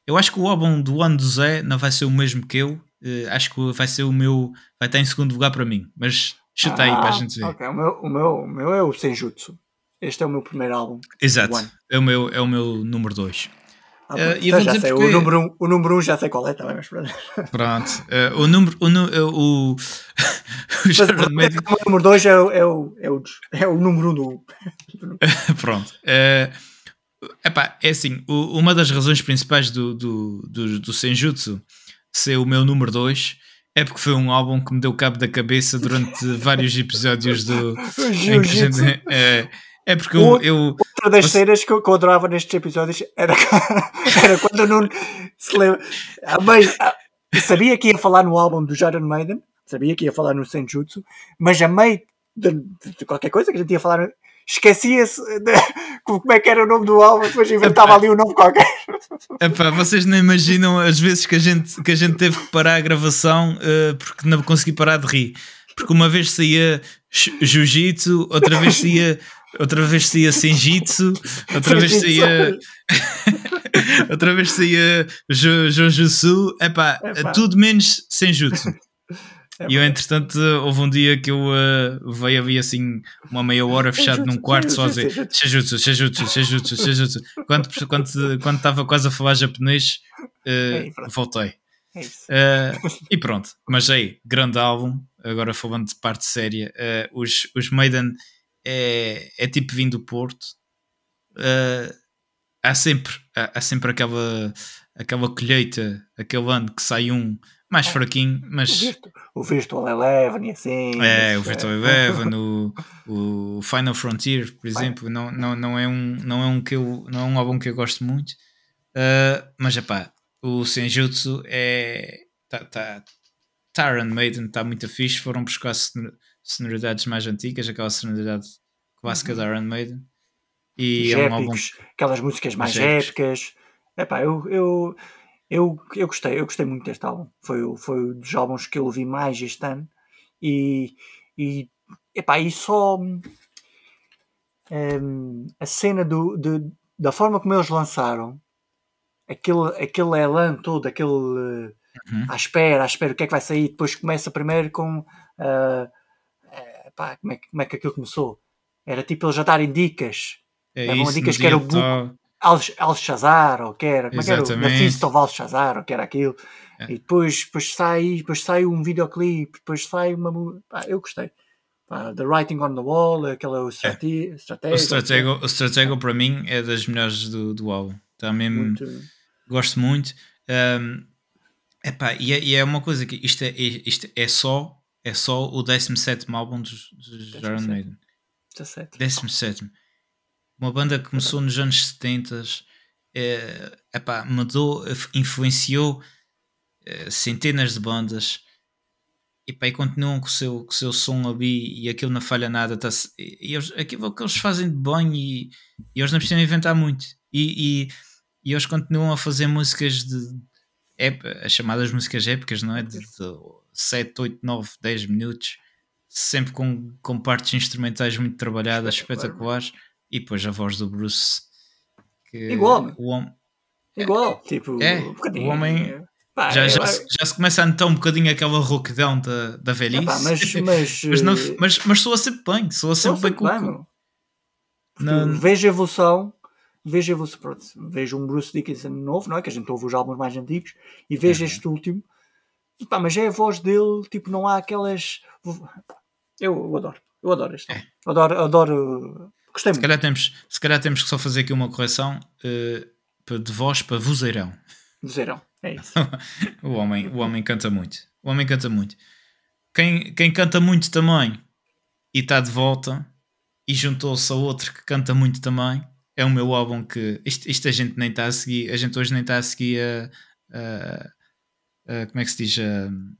eu acho que o álbum do ano do Zé não vai ser o mesmo que eu. Acho que vai ser o meu. Vai estar em segundo lugar para mim. Mas chuta ah, aí para a gente ver. Okay. O, meu, o, meu, o meu é o Senjutsu. Este é o meu primeiro álbum. Exato. É o, meu, é o meu número 2. Ah, uh, então já sei, porque... o, número um, o número 1 um já sei qual é também, mas pronto. Pronto. Uh, o número. O, o, *laughs* o, mas, o número 2 é, o, é, o, é, o, é o número 1 um do 1. *laughs* pronto. Uh, Epá, é assim, o, uma das razões principais do, do, do, do Senjutsu ser o meu número 2 é porque foi um álbum que me deu cabo da cabeça durante *laughs* vários episódios do. gente, é, porque eu, eu. Outra das cenas que eu, que eu adorava nestes episódios era, *laughs* era quando eu não se lembra. A mãe, a, sabia que ia falar no álbum do Iron Maiden, sabia que ia falar no Senjutsu, mas a meio de, de, qualquer coisa que a gente ia falar esquecia-se *laughs* como é que era o nome do álbum, depois inventava ali o um nome qualquer. Epá, vocês não imaginam as vezes que a gente, que a gente teve que parar a gravação uh, porque não consegui parar de rir. Porque uma vez saía jiu-jitsu, outra vez saía outra vez saía senjitsu, outra vez saía *laughs* outra vez saía jujutsu, epá, Epá. tudo menos senjutsu. *laughs* É e eu, entretanto, houve um dia que eu uh, veio ali assim uma meia hora fechado num quarto sozinho. Shajutsu, Shajutsu, Shajutsu, Shajutsu. Quando estava quando, quando quase a falar japonês, uh, voltei. Uh, e pronto, mas aí, grande álbum. Agora falando de parte séria, uh, os, os Maiden é, é tipo vindo do Porto. Uh, há sempre, há, há, sempre aquela, aquela colheita, aquele ano que sai um mais é. fraquinho, mas. O Virtual Eleven e assim. É, o Virtual é. Eleven, o, o Final Frontier, por exemplo, não, não, não, é um, não, é um que eu, não é um álbum que eu gosto muito. Uh, mas é pá, o Senjutsu é. Tá, tá, Taran Maiden está muito fixe. Foram buscar sonoridades mais antigas, aquela sonoridade clássica uhum. da Iron Maiden. E é um álbum. Aquelas músicas mais épicas. Epá, eu, eu, eu, eu gostei, eu gostei muito deste álbum. Foi, foi um dos álbuns que eu ouvi mais este ano. E, e, epá, e só um, a cena do, de, da forma como eles lançaram aquele, aquele elan todo, aquele uhum. à espera, à espera o que é que vai sair. Depois começa primeiro com uh, epá, como, é, como é que aquilo começou? Era tipo eles já darem dicas. É Davam dicas que era o book. Al-Shazar, ou que era, como é que era? O Mephisto Al-Shazar, ou que era aquilo. É. E depois, depois, sai, depois sai um videoclipe, depois sai uma. Pá, eu gostei. Pá, the Writing on the Wall, aquela estratégia. É. O Stratego, o Stratego para mim é das melhores do, do álbum. Também muito... gosto muito. Um, epá, e, é, e é uma coisa que isto é, isto é só é só o 17 álbum dos, dos Iron Maiden. 17. 17 uma banda que começou nos anos 70, é, epá, mudou, influenciou é, centenas de bandas e, pá, e continuam com o, seu, com o seu som ali e aquilo não falha nada. Tá e eles, aquilo que eles fazem de bem e, e eles não precisam inventar muito. E, e, e eles continuam a fazer músicas de as chamadas músicas épicas, não é? De, de 7, 8, 9, 10 minutos, sempre com, com partes instrumentais muito trabalhadas, espetaculares, e depois a voz do Bruce. Igual. O homem, Igual, é, tipo, é, um o homem Pá, já, já, se, já, se, começa a notar um bocadinho aquela rouquidão da, da velhice. Epá, mas, *laughs* mas, mas, não, mas, mas soa sempre bem, soa sempre bem com o. Vejo a evolução, vejo a evolução, pronto, vejo um Bruce Dickinson novo, não é? Que a gente ouve os álbuns mais antigos, e vejo uhum. este último, Pá, mas é a voz dele, tipo, não há aquelas. Eu, eu adoro, eu adoro este. É. Adoro, adoro. Gostei se muito. Calhar temos, se calhar temos que só fazer aqui uma correção uh, de voz para vozeirão. Vozeirão, é isso. *laughs* o, homem, o homem canta muito. O homem canta muito. Quem, quem canta muito também e está de volta e juntou-se a outro que canta muito também. É o meu álbum que. Isto, isto a gente nem está a seguir. A gente hoje nem está a seguir a, a uh, como é que se diz? Uh...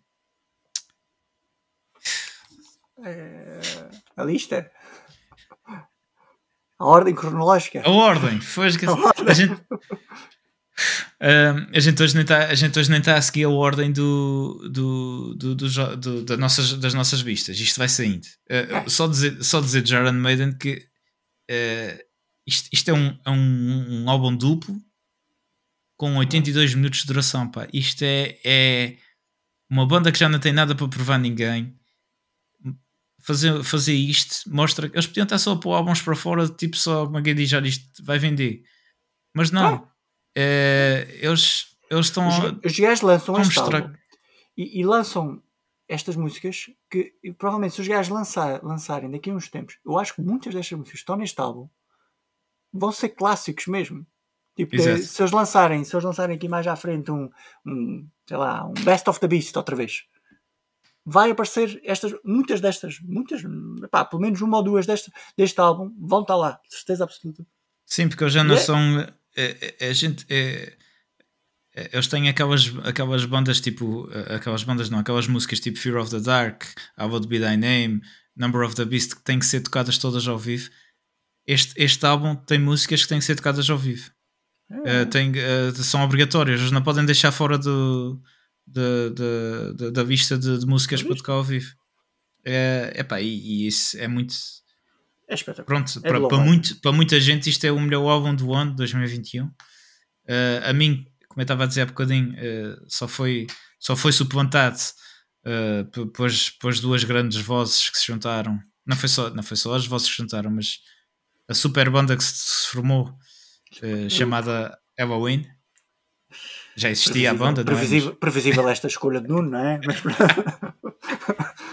a lista? A ordem cronológica? A ordem, foi a, ordem. a gente. Uh, a, gente hoje nem tá, a gente hoje nem está a seguir a ordem do, do, do, do, do da nossas, das nossas vistas. Isto vai saindo. Uh, só, dizer, só dizer de Jaron Maiden que uh, isto, isto é, um, é um, um álbum duplo com 82 minutos de duração. Pá. Isto é, é uma banda que já não tem nada para provar a ninguém. Fazer, fazer isto mostra que eles podiam estar só a pôr álbuns para fora, tipo só diz, olha, isto vai vender. Mas não, é, eles, eles estão os, os gajos lançam este álbum e, e, lançam estas músicas que provavelmente se os gajos lançar, lançarem daqui a uns tempos, eu acho que muitas destas músicas que estão neste álbum vão ser clássicos mesmo. Tipo, se eles lançarem, se eles lançarem aqui mais à frente um, um, sei lá, um Best of the Beast outra vez, vai aparecer estas, muitas destas, muitas, pá, pelo menos uma ou duas deste, deste álbum vão estar lá, certeza absoluta. Sim, porque eles já não é? são. É, é, a gente. É, é, eles têm aquelas, aquelas bandas tipo. Aquelas bandas não, aquelas músicas tipo Fear of the Dark, I Would Be Thy Name, Number of the Beast que têm que ser tocadas todas ao vivo. Este, este álbum tem músicas que têm que ser tocadas ao vivo. Uh, tem, uh, são obrigatórias, não podem deixar fora do, de, de, de, da vista de, músicas para tocar ao vivo. É, epá, e, e isso é muito. É espetacular. Pronto, é para, para, muito, para muita gente isto é o melhor álbum do ano 2021. Uh, a mim, como eu estava a dizer há bocadinho, só, foi, só foi suplantado uh, pelas, pelas duas grandes vozes que se juntaram. Não foi, só, não foi só as vozes que se juntaram, mas a super banda que se, se formou uh, chamada Halloween. Já existia a banda, previsível, é? previsível esta escolha de Nuno, não é? Mas...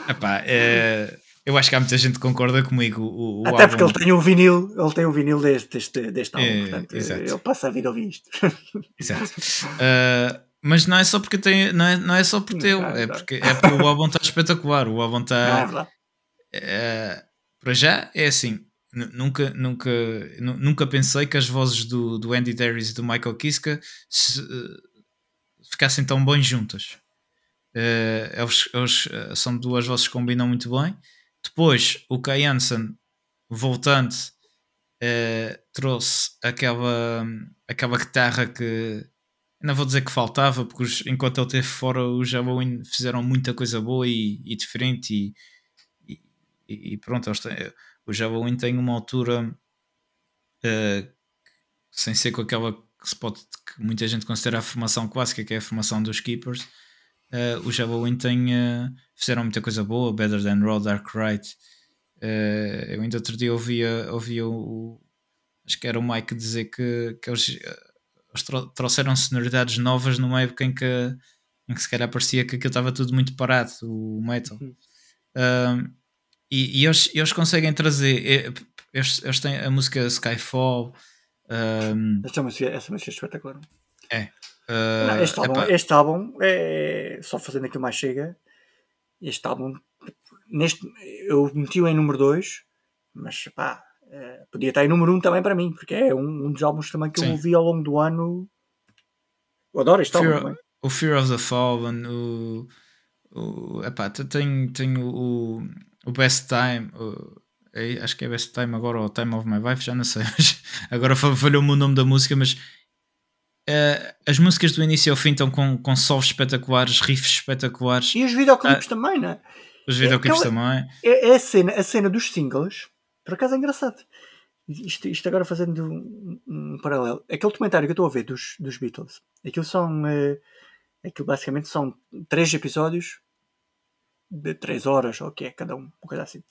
Epá, é, eu acho que há muita gente que concorda comigo. O, o Até álbum... porque ele tem um vinil, ele tem um vinil deste, deste, deste álbum, é, portanto, exato. ele passa a vir a ouvir isto. Exato. Uh, mas não é só porque tem, não é, não é só por teu, é, porque, é porque o álbum está espetacular. O álbum *laughs* está. É, para já é assim, nunca, nunca, nunca pensei que as vozes do, do Andy Darius e do Michael Kiska se, uh, ficassem tão bem juntas. Uh, eles, eles uh, são duas vozes que combinam muito bem. Depois, o Kai Hansen, voltando, trouxe aquela, aquela guitarra que não vou dizer que faltava, porque os, enquanto ele esteve fora, os Halloween fizeram muita coisa boa e, e diferente. E, e, e pronto, eles têm o Javelin tem uma altura uh, sem ser com aquela que, se pode, que muita gente considera a formação clássica, que é a formação dos Keepers. Uh, o Javelin tem, uh, fizeram muita coisa boa, Better Than Raw, Dark Right. eu ainda outro dia ouvia, ouvia o, acho que era o Mike dizer que, que eles, eles trouxeram sonoridades novas numa época em que, em que se calhar parecia que aquilo estava tudo muito parado, o metal. Uhum. E, e eles, eles conseguem trazer. Eles, eles têm a música Skyfall. Um, essa, música, essa música é espetacular. É. Uh, Não, este, álbum, este álbum é. Só fazendo aqui mais chega. Este álbum. Neste, eu meti-o em número 2, mas pá, Uh, podia estar em número 1 um também para mim, porque é um, um dos álbuns também que Sim. eu ouvi ao longo do ano. Eu adoro este Fear, álbum. O Fear of the Fallen, o. o epá, tem, tem o, o Best Time. O, é, acho que é Best Time agora ou Time of My Life, já não sei. *laughs* agora falhou-me o nome da música, mas uh, as músicas do início ao fim estão com, com solos espetaculares, riffs espetaculares. E os videoclipes uh, também, não é? Os videoclipes é, também. É, é, a, cena, a cena dos singles, por acaso é engraçado. Isto, isto agora fazendo um, um, paralelo. Aquele documentário que eu estou a ver dos, dos Beatles, aquilo são. Uh, aquilo basicamente são três episódios de três horas, ou o que é, cada um, uma coisa assim.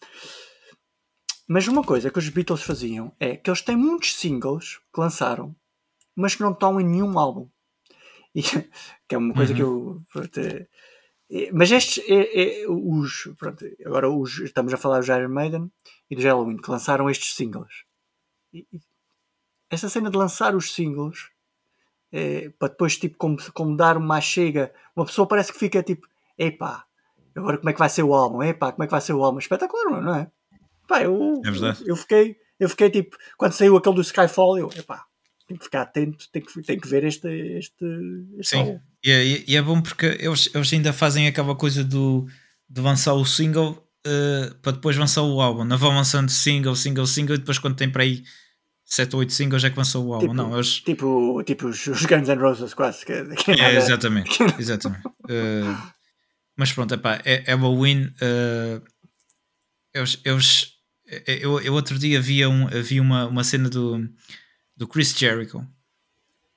Mas uma coisa que os Beatles faziam é que eles têm muitos singles que lançaram, mas que não estão em nenhum álbum. E, *laughs* que é uma coisa uhum. que eu. Mas estes, é, é, os, pronto, agora os, estamos a falar do Iron Maiden e do Halloween, que lançaram estes singles. E, essa cena de lançar os singles, é, para depois, tipo, como, como dar uma chega, uma pessoa parece que fica tipo, epá, agora como é que vai ser o álbum? Epá, como é que vai ser o álbum? Espetacular, não é? Pá, eu, é verdade. eu, fiquei, eu fiquei tipo, quando saiu aquele do Skyfall, eu, epá, tenho que ficar atento, tenho que, tenho que ver este, este, este Sim, álbum. E é, e é bom porque eles, eles ainda fazem aquela coisa do, de lançar o single uh, para depois lançar o álbum. Não vão lançando single, single, single e depois quando tem para aí 7 ou 8 singles é que lançou o álbum. Tipo, não, eles... tipo, tipo os, Guns N' Roses quase. Que, que é, exatamente. *laughs* exatamente. Uh, mas pronto, epá, é, é win. Uh, eles, eles, eu, eu outro dia vi, um, vi uma, uma cena do, do Chris Jericho.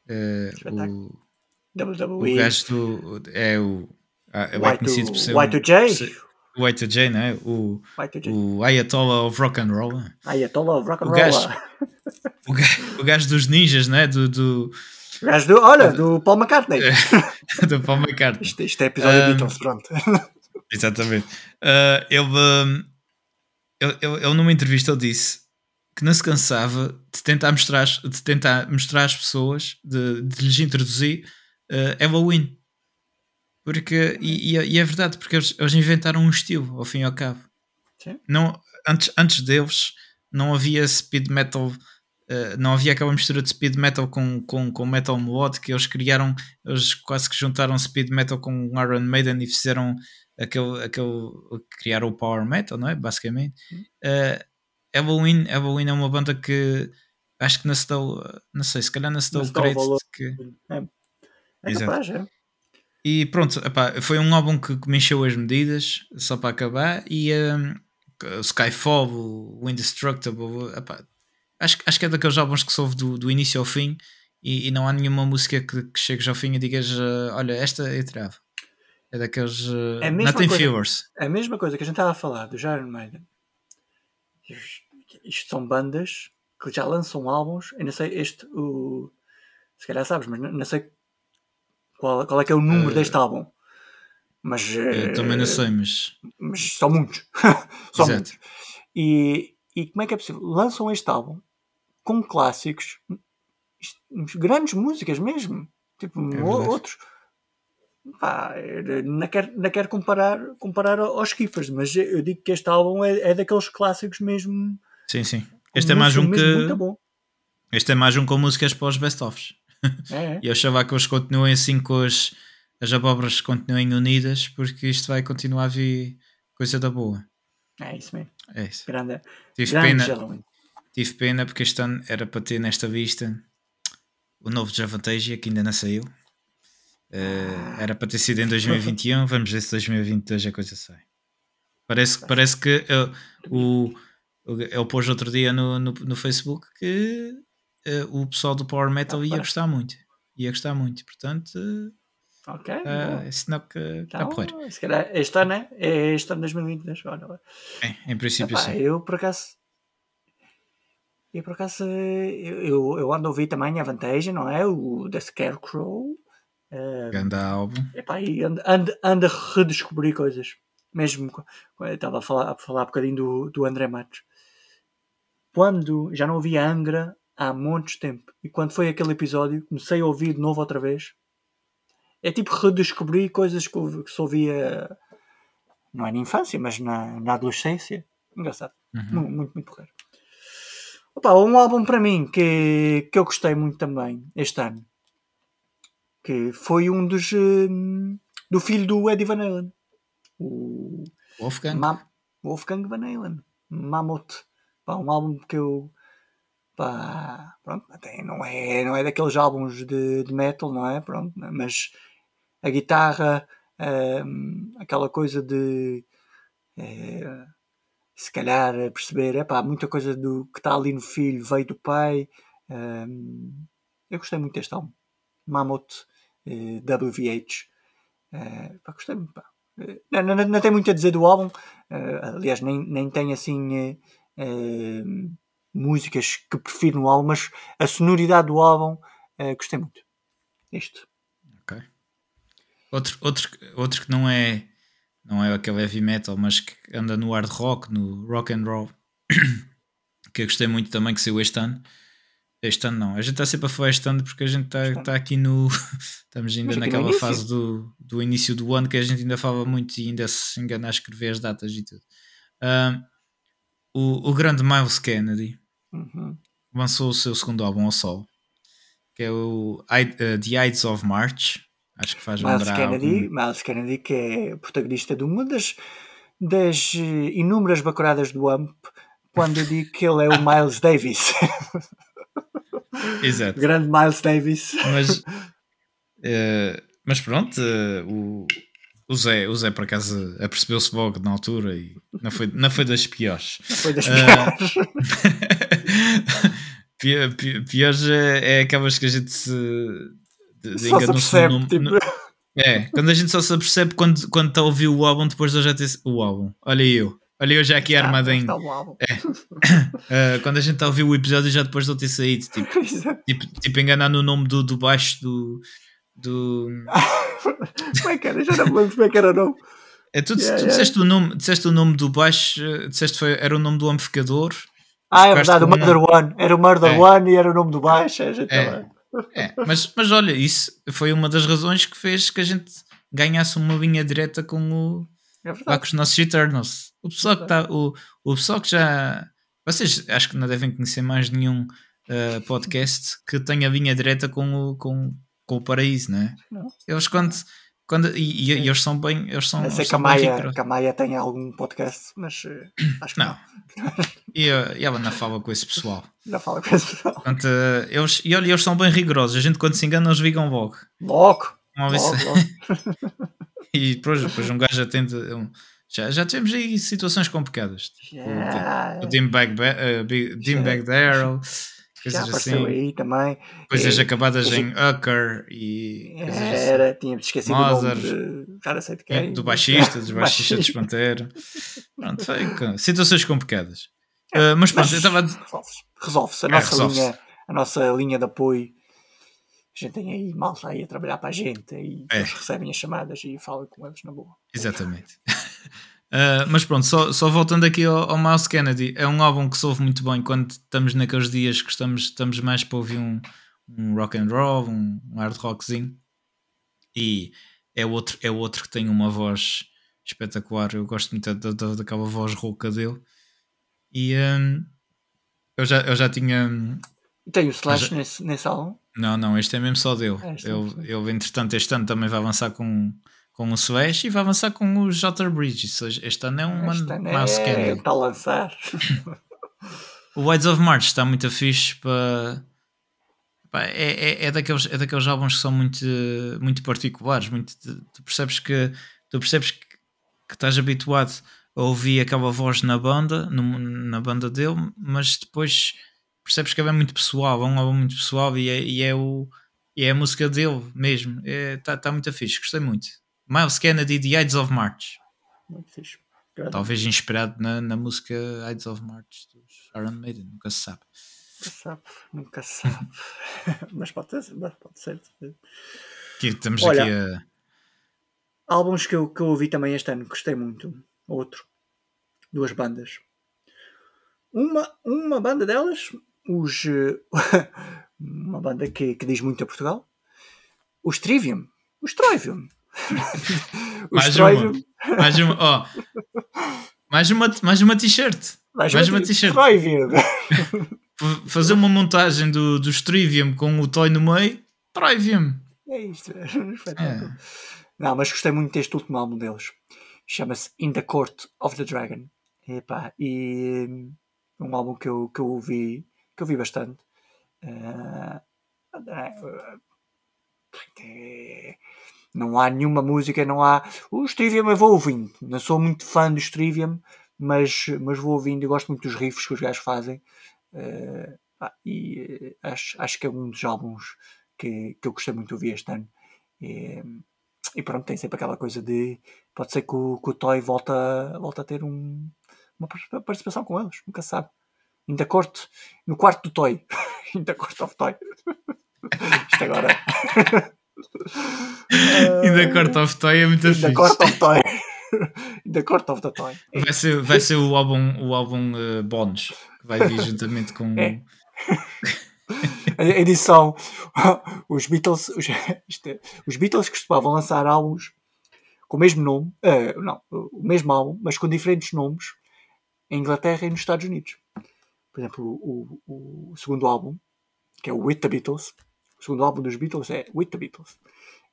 Uh, o. O gajo do. É o. É bem conhecido por ser. Y2J? O Y2J, não é? O, o Ayatollah of Rock and Roll. Ayatollah of Rock and Roll. Gajo, o, gajo, o gajo dos ninjas, não é? Do. do o gajo do. Olha, do Paul McCartney. *laughs* do Paul McCartney. Isto, isto é episódio um, Beatles, pronto. *laughs* Exatamente. Uh, ele, um, ele, ele, ele, numa entrevista, ele disse que não se cansava de tentar mostrar, de tentar mostrar às pessoas, de, de lhes introduzir uh, Halloween. Porque, e, e, é verdade, porque eles, eles, inventaram um estilo, ao fim e ao cabo. Sim. Não, antes, antes deles não havia speed metal, uh, não havia aquela mistura de speed metal com, com, com metal melodic. Eles criaram, eles quase que juntaram speed metal com Iron Maiden e fizeram aquele, aquele criaram o power metal, não é? Basicamente. Uh, Halloween, Halloween é uma banda que acho que deu, não sei, se calhar deu o crédito que. É é capaz, é. E pronto, epá, foi um álbum que, me encheu as medidas, só para acabar. E um, Skyfall, o Indestructible, epá, acho, acho que é daqueles álbuns que soube do, do início ao fim. E, e não há nenhuma música que, que chegues ao fim e digas: uh, Olha, esta eu tirava. É daqueles. Uh, é Nothing Viewers. É a mesma coisa que a gente estava a falar do Iron Maiden. Isto são bandas que já lançam álbuns. Eu não sei, este, o, se calhar sabes, mas não, não sei qual, qual é que é o número uh, deste álbum. Mas, eu também não sei, mas. Mas são muitos. *laughs* são Exato. muitos. E, e como é que é possível? Lançam este álbum com clássicos, grandes músicas mesmo. Tipo, é outros. Pá, não quero, não quero comparar, comparar aos Skippers, mas eu digo que este álbum é, é daqueles clássicos mesmo. Sim, sim. Este é mais um que. Este é mais um com músicas para os best-ofs. É. *laughs* e eu achava que eles continuem assim com as, as abóboras continuem unidas, porque isto vai continuar a vir coisa da boa. É isso mesmo. É isso. Grande, tive, grande pena, tive pena porque este ano era para ter nesta vista o novo Javantasia que ainda não saiu. Uh, era para ter sido em 2021, *laughs* vamos ver se 2022 a coisa sai. Parece, parece que uh, o, ele pôs outro dia no, no, no Facebook que uh, o pessoal do Power Metal ia gostar muito. Ia gostar muito, portanto. Ok. Uh, é sinal que está então. Se calhar este ano é, é este ano 2022. Olha. É, em princípio Epá, sim. Eu por acaso. Eu por acaso. Eu, eu ando a ouvir também a vantagem, não é? O The Scarecrow. Uh, Ganda álbum. Epá, e ando, ando, ando a redescobrir coisas. Mesmo. Estava a falar, a falar um bocadinho do, do André Matos. Quando já não havia Angra há muitos tempo. E quando foi aquele episódio, comecei a ouvir de novo outra vez. É tipo redescobrir coisas que, que só ouvia, não é na infância, mas na, na adolescência. Engraçado. Uhum. Muito, muito, muito porreiro. Opa, um álbum para mim que, que eu gostei muito também este ano. Que foi um dos. Um, do filho do Eddie Van Halen. O Wolfgang. Ma Wolfgang Van Halen. Mammoth. Pá, um álbum que eu. Pá, pronto, até não é, não é daqueles álbuns de, de metal, não é? Pronto, mas a guitarra, um, aquela coisa de. É, se calhar perceber, é pá, muita coisa do que está ali no filho veio do pai. Um, eu gostei muito deste álbum. Mammoth uh, eh, WVH. Uh, eh, pá, gostei muito. Uh, não, não, não, tem muito a dizer do álbum. aliás, nem, nem tem assim músicas que prefiro no álbum, mas a sonoridade do álbum gostei muito. Isto. Ok. Outro, outro, outro que não é não é aquele heavy metal, mas que anda no hard rock, no rock and roll, *coughs* que eu gostei muito também, que saiu este ano. Este ano não, a gente está sempre a falar este ano porque a gente está tá aqui no. *laughs* Estamos ainda naquela fase do, do início do ano que a gente ainda fala muito e ainda se engana a escrever as datas e tudo. Uh, o, o grande Miles Kennedy uhum. lançou o seu segundo álbum ao sol, que é o I, uh, The Ides of March. Acho que faz Miles. Kennedy, algum... Miles Kennedy, que é protagonista de uma das, das eh, inúmeras bacuradas do AMP, quando eu digo que ele é o Miles Davis. *laughs* Exato. Grande Miles Davis. Mas, uh, *laughs* mas pronto, uh, o, o Zé, o Zé por acaso apercebeu-se logo na altura e não foi, não foi das piores. Não foi das piores. *laughs* Uh, piores é, é aquelas que a gente se só se percebe, no, tipo... no, é, quando a gente só se apercebe quando, quando está a ouvir o álbum depois de eu já ter o álbum. Olha eu. Olha eu já aqui armadinho. É. uh, *coughs* quando a gente está a ouvir o episódio já depois de eu ter saído. Tipo, *laughs* tipo, tipo enganar no nome do, do baixo do. do... *laughs* como é que era? Já não me lembro como é que era o nome. É, tu, yeah, tu yeah. Disseste, o nome, disseste o nome do baixo, disseste foi, era o nome do amplificador. Ah, é verdade, o Murder One. Era o Murder é. One e era o nome do baixo. É, é. É, mas, mas olha, isso foi uma das razões que fez que a gente ganhasse uma linha direta com o é lá com os nossos Eternals. O pessoal é que está. O, o pessoal que já. Vocês acho que não devem conhecer mais nenhum uh, podcast que tenha linha direta com o, com, com o paraíso, não é? Não. Eles quando. Quando e, e, eles são bem. Eles são, eu sei que a, Maia, que a Maia tem algum podcast, mas uh, *coughs* acho que não. não. e, e ela não fala com esse pessoal. *laughs* Já fala com esse pessoal. Portanto, eles, e olha, eles são bem rigorosos. A gente quando se engana, eles ligam logo. Logo! logo, logo. *laughs* e depois, depois um gajo atende. Um, já, já tivemos aí situações complicadas. Tipo, yeah. o Dimbag uh, *laughs* Daryl. Já apareceu assim. aí também. Coisas e, acabadas em Ucker e. Era, assim. tínhamos esquecido Mozart, o nome de, não sei de quem. Do baixista, dos *laughs* baixistas de Pantera. Pronto, foi situações complicadas. Uh, mas pronto, eu estava. Resolve-se. A, é, nossa resolve linha, a nossa linha de apoio. A gente tem aí malta aí a trabalhar para a gente e é. recebem as chamadas e falam com eles na boa. Exatamente. *laughs* uh, mas pronto, só, só voltando aqui ao, ao Miles Kennedy, é um álbum que se ouve muito bem quando estamos naqueles dias que estamos, estamos mais para ouvir um, um rock and roll, um, um hard rockzinho. E é outro, é outro que tem uma voz espetacular. Eu gosto muito da, da, daquela voz rouca dele. E um, eu, já, eu já tinha. Tem o Slash já... nesse, nesse álbum? Não, não, este é mesmo só dele. É, ele, ele, entretanto, este ano também vai avançar com, com o Slash e vai avançar com o Jotter Bridges. Este ano é um este ano mouse é para lançar. *laughs* o Wides of March está muito fixe para. É, é, é, daqueles, é daqueles álbuns que são muito, muito particulares. Muito, tu percebes que tu percebes que, que estás habituado ouvi aquela voz na banda, no, na banda dele, mas depois percebes que é muito pessoal, é um álbum muito pessoal e é, e é, o, e é a música dele mesmo. Está é, tá, tá muito fixe, gostei muito. Miles Kennedy, The Ides of March. Muito fixe. Talvez inspirado na, na música Ides of March dos Iron Maiden, nunca se sabe. Nunca se sabe, nunca se sabe. *laughs* mas pode ser, pode ser. Aqui, estamos Olha, aqui a. Álbuns que eu, que eu ouvi também este ano, gostei muito outro. Duas bandas. Uma, uma banda delas, os, *laughs* uma banda que, que diz muito a Portugal, os Trivium. Os Trivium. Mais uma. Mais uma. Oh. Mais uma, mais uma t-shirt. Mais, mais uma, t-shirt. fazer uma montagem do, do Trivium com o Toy no meio, Trivium. É isto, é um espetáculo. É. Não, mas gostei muito deste último álbum deles. Chama-se In the Court of the Dragon. Epá, e um álbum que eu, que eu ouvi, que eu ouvi bastante. Uh, não há nenhuma música, não há. O Trivium eu vou ouvindo. Não sou muito fã do Trivium, mas, mas vou ouvindo e gosto muito dos riffs que os gajos fazem. Uh, e uh, acho, acho que é um dos álbuns que, que eu gostei muito de ouvir este ano. E, e pronto, tem sempre aquela coisa de pode ser que o, que o Toy volta, volta a ter um, uma participação com eles, nunca se sabe. Ainda corto no quarto do Toy. *laughs* Ainda corto of Toy. *laughs* Isto agora. *laughs* Ainda corto of Toy é muito Ainda corto of Toy. *laughs* Ainda corto of the Toy. Vai ser, vai ser o álbum, o álbum uh, bónus que vai vir juntamente com. É. *laughs* a edição. *laughs* Os Beatles, os, é, os Beatles costumavam lançar álbuns com o mesmo nome, uh, não, o mesmo álbum, mas com diferentes nomes em Inglaterra e nos Estados Unidos. Por exemplo, o, o, o segundo álbum, que é o With the Beatles, segundo álbum dos Beatles é With the Beatles.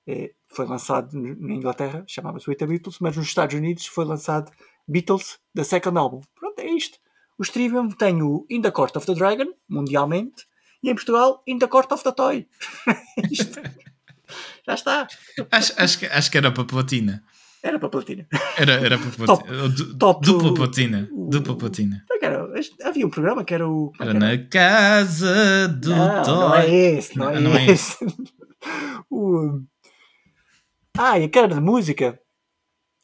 É, foi lançado na Inglaterra, chamava-se With the Beatles, mas nos Estados Unidos foi lançado Beatles, The Second Album. Pronto, é isto. O Trivium tem o In the Court of the Dragon, mundialmente, e em Portugal, In the Court of the Toy. *laughs* isto. *laughs* Já está. Acho, acho, que, acho que era para platina. Era para platina. Era, era para platina. Top, top, dupla platina. O, dupla platina. Era, havia um programa que era o. Era, era? na casa do não, Toy. Não é esse, não, é, não é esse. *laughs* o... Ah, e a cara de música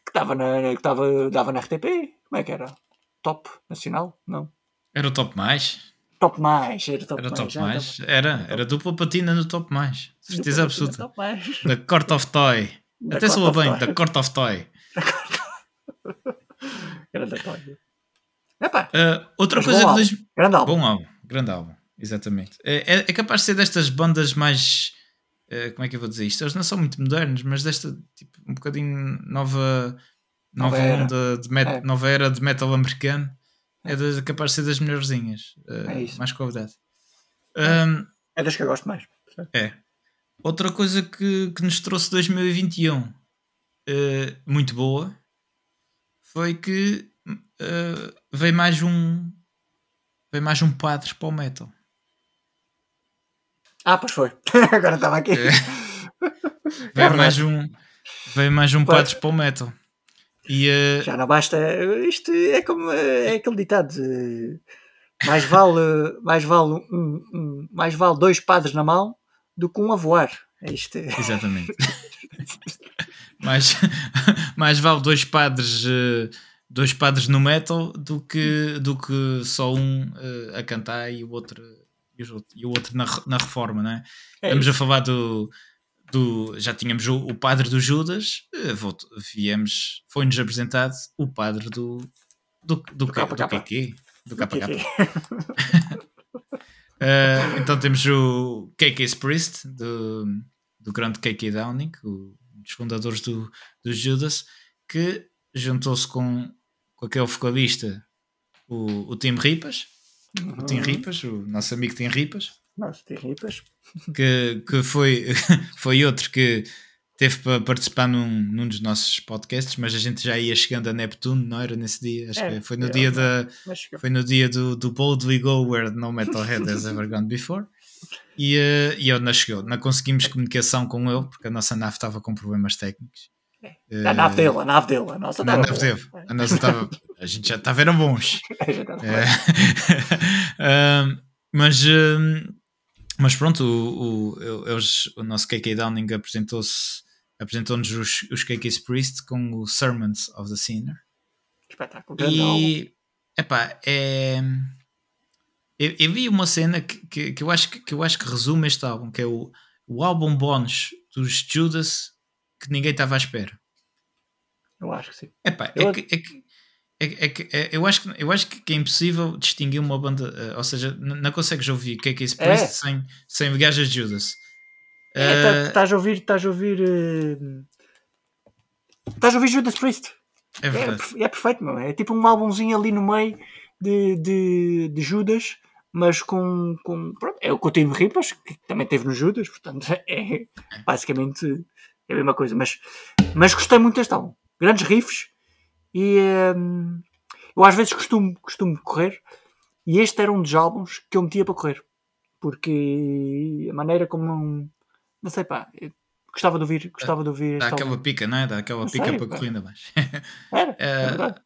que estava na, que tava, dava na RTP. Como é que era? Top Nacional? Não. Era o Top Mais? Top Mais, era Top era Mais. Top mais. Era, era dupla platina no Top Mais. Certeza absoluta. Da Court of Toy. Até soa bem, *laughs* da Court of Toy. Grande Toy. Uh, outra coisa que. Dois... Grande álbum. Bom álbum. Grande álbum, exatamente. É, é, é, capaz de ser destas bandas mais. Uh, como é que eu vou dizer isto? Eles não são muito modernos, mas desta, tipo, um bocadinho nova. Nova, nova onda de met, é. nova era de metal americano. É, de, capaz de ser das melhorzinhas. Uh, é isso. Mais qualidade. Um, é das que eu gosto mais. É. Outra coisa que, que nos trouxe 2021 uh, muito boa foi que uh, veio mais um veio mais um padre para o metal. Ah, pois foi. *laughs* Agora estava aqui. É. *laughs* veio, é mais um, veio mais um padre para o metal. E, uh... Já não basta. Isto é como é aquele ditado. Mais vale, mais vale, um, um, mais vale dois padres na mão do que um a voar. É isto. *laughs* Exatamente. *laughs* mais, *laughs* mais vale dois padres, uh, dois padres no metal do que, do que só um uh, a cantar e o outro, e o outro na, na reforma, não é? é Estamos a falar do, do. Já tínhamos o, o padre do Judas, uh, viemos, foi-nos apresentado o padre do. Do, do, do, do, do, do KK. Do KK. Uh, então temos o KK Priest, do, do grande KK Downing, o, um dos fundadores do, do Judas, que juntou-se com, com aquele vocalista, o, o Tim Ripas, uhum. o Tim Ripas, o nosso amigo Tim Ripas. Nosso Tim Ripas. Que, que foi, *laughs* foi outro que teve para participar num, num dos nossos podcasts, mas a gente já ia chegando a Neptune, não era nesse dia? Acho é, que foi no é, dia da foi no dia do, do Bold We Go Where No Metalhead Has Ever Gone Before. E, uh, e ele não chegou, não conseguimos comunicação com ele porque a nossa nave estava com problemas técnicos. É. A nave dele, a nave dele, a nossa nave dele. A nossa estava, a gente já estava, eram bons. *laughs* É, uh, *laughs* mas, mas pronto, o, o, eles, o nosso KK Downing apresentou-se apresentou-nos os, os KK's Priest com o Sermons of the Sinner. Espetáculo. E, epá, é... Eu, eu, vi uma cena que, que, que, eu acho que, que eu acho que resume este álbum, que é o, o álbum bónus dos Judas que ninguém estava à espera. Eu acho que sim. Epá, eu... É, que, é, que, é, que, é, eu, acho que, eu acho que é impossível distinguir uma banda, eh, ou seja, não consegues ouvir KK's Priest é. sem, sem gajas de É, tá, eh, estás a ouvir, estás a ouvir. Uh, estás a ouvir Judas Priest. É, é, é, perfeito, meu. É tipo um álbumzinho ali no meio de, de, de Judas, mas com, com pronto, é o Coutinho Ripas, que também teve no Judas, portanto *laughs* é basicamente é a mesma coisa, mas, mas gostei muito deste álbum, grandes riffs e hum, eu às vezes costumo, costumo correr e este era um dos álbuns que eu metia para correr porque a maneira como não, não sei pá, gostava de ouvir, gostava de ouvir Dá aquela pica, não é? Dá aquela não pica para correr ainda mais. *laughs* Era, é verdade.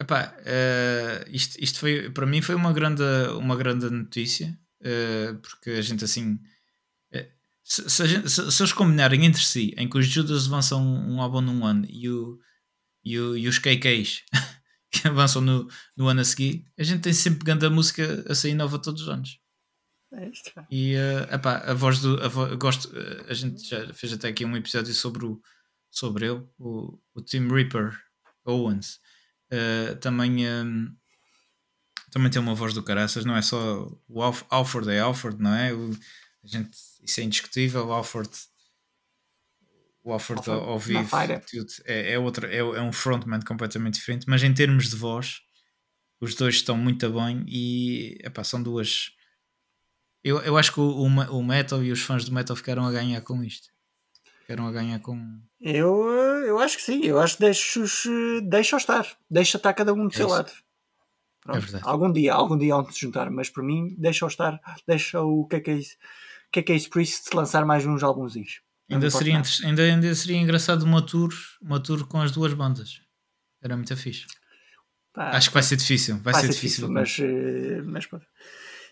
Epá, uh, isto, isto foi para mim foi uma grande, uma grande notícia uh, porque a gente assim uh, se, se, gente, se, se, eles combinarem entre si em que os Judas avançam um álbum num ano e, o, e, o, e os KKs *laughs* que avançam no, no ano a seguir, a gente tem sempre grande música a sair nova todos os anos. É isto, e uh, epá, a voz do a gosto, a gente já fez até aqui um episódio sobre, o, sobre ele, o, o Tim Reaper Owens Uh, também, um, também tem uma voz do caraças, não é só o Alf, Alford é Alford, não é? O, a gente, isso é indiscutível. O Alford, o Alford, Alford ao, ao vivo é, é, outra, é, é um frontman completamente diferente, mas em termos de voz, os dois estão muito bem e epá, são duas. Eu, eu acho que o, o, metal e os fãs do metal ficaram a ganhar com isto. Ficaram a ganhar com. Eu, eu acho que sim, eu acho que deixa-os deixa estar, deixa estar cada um do é seu isso. lado. Pronto. É verdade. Algum dia, algum dia onde se juntar, mas para mim, deixa-o estar, deixa o que é que é isso, que é que é isso Priest lançar mais uns álbumzinhos. Ainda seria, ainda, ainda seria engraçado uma tour, uma tour com as duas bandas. Era muito fixe. Pá, Acho que vai ser difícil. Vai, vai ser, ser, difícil, difícil mas, eh, mas,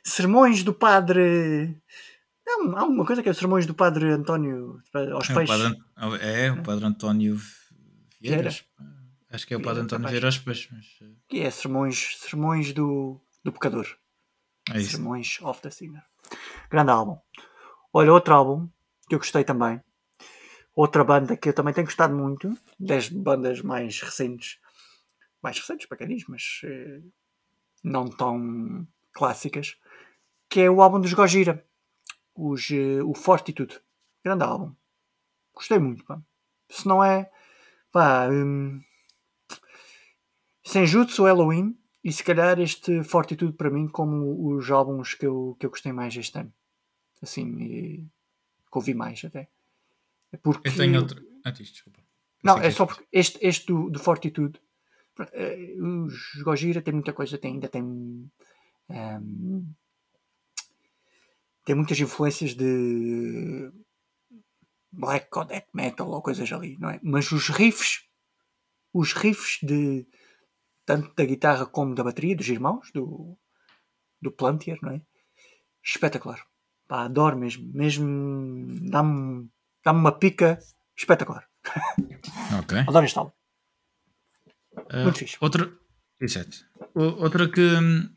sermões do padre não, há uma coisa que é os sermões do Padre António aos é, peixes. O padre, é, o Padre António Vieiras. Acho que é o Padre António Vieira aos peixes. Mas... Eh, que é sermões, sermões do, do pecador. É isso. Sermões of the Sinner. Grande álbum. Olha, outro álbum que eu gostei também. Outra banda que eu também tenho gostado muito. Das bandas mais recentes. Mais recentes para quem diz, mas eh, não tão clássicas. Que é o álbum dos Gojira os, uh, o Fortitude. Grande álbum. Gostei muito, pá. Se não é. Pá. Um, Senjutsu Halloween e se calhar este Fortitude para mim como os álbuns que eu, que eu gostei mais este ano. Assim, e, que ouvi mais até. É porque, eu tenho outro. Ah, desculpa. Não, é só porque este, este do, do Fortitude. Eh, os Gojira tem muita coisa, tem, ainda tem. Um, tem muitas influências de black ou death metal ou coisas ali, não é? Mas os riffs, os riffs de tanto da guitarra como da bateria, dos irmãos, do, do Plantier, não é? Espetacular. Pá, adoro mesmo. Mesmo dá-me dá uma pica espetacular. *laughs* Ok. adoro este álbum. Uh, Muito fixe. Outra, exato. Outra que hum,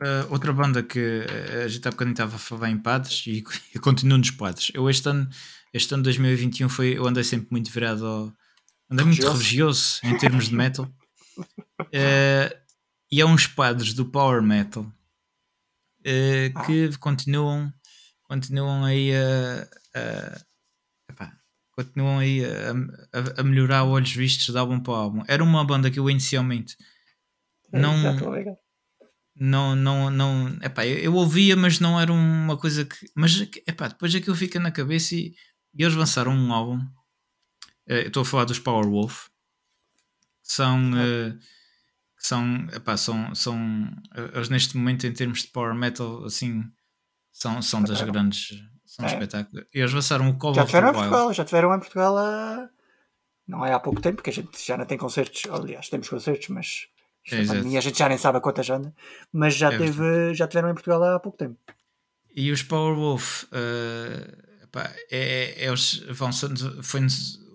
Uh, outra banda que uh, a gente há bocadinho estava a falar em padres e, *laughs* e continuo nos padres. Eu este ano, este ano 2021 foi, eu andei sempre muito virado ao, andei muito religioso em termos de metal. Uh, *laughs* e há uns padres do power metal uh, que ah. continuam continuam aí a, a epá, continuam aí a, a, a, melhorar olhos vistos de álbum para álbum. Era uma banda que eu inicialmente não, não, não, não, epá, eu, eu ouvia, mas não era uma coisa que, mas epá, depois aquilo fica na cabeça e, e eles lançaram um álbum. Uh, estou a falar dos Powerwolf, que são, uh, que são, epá, são, são, eles neste momento em termos de power metal, assim, são, são das grandes, são é. espetáculos. E eles lançaram o Call já tiveram em Portugal, já tiveram em Portugal não é há pouco tempo, porque a gente já não tem concertos, aliás, temos concertos, mas é, a gente já nem sabe a quantas anda, mas já, é teve, já tiveram em Portugal há pouco tempo. E os Powerwolf, uh, epá, é, é, eles vão foi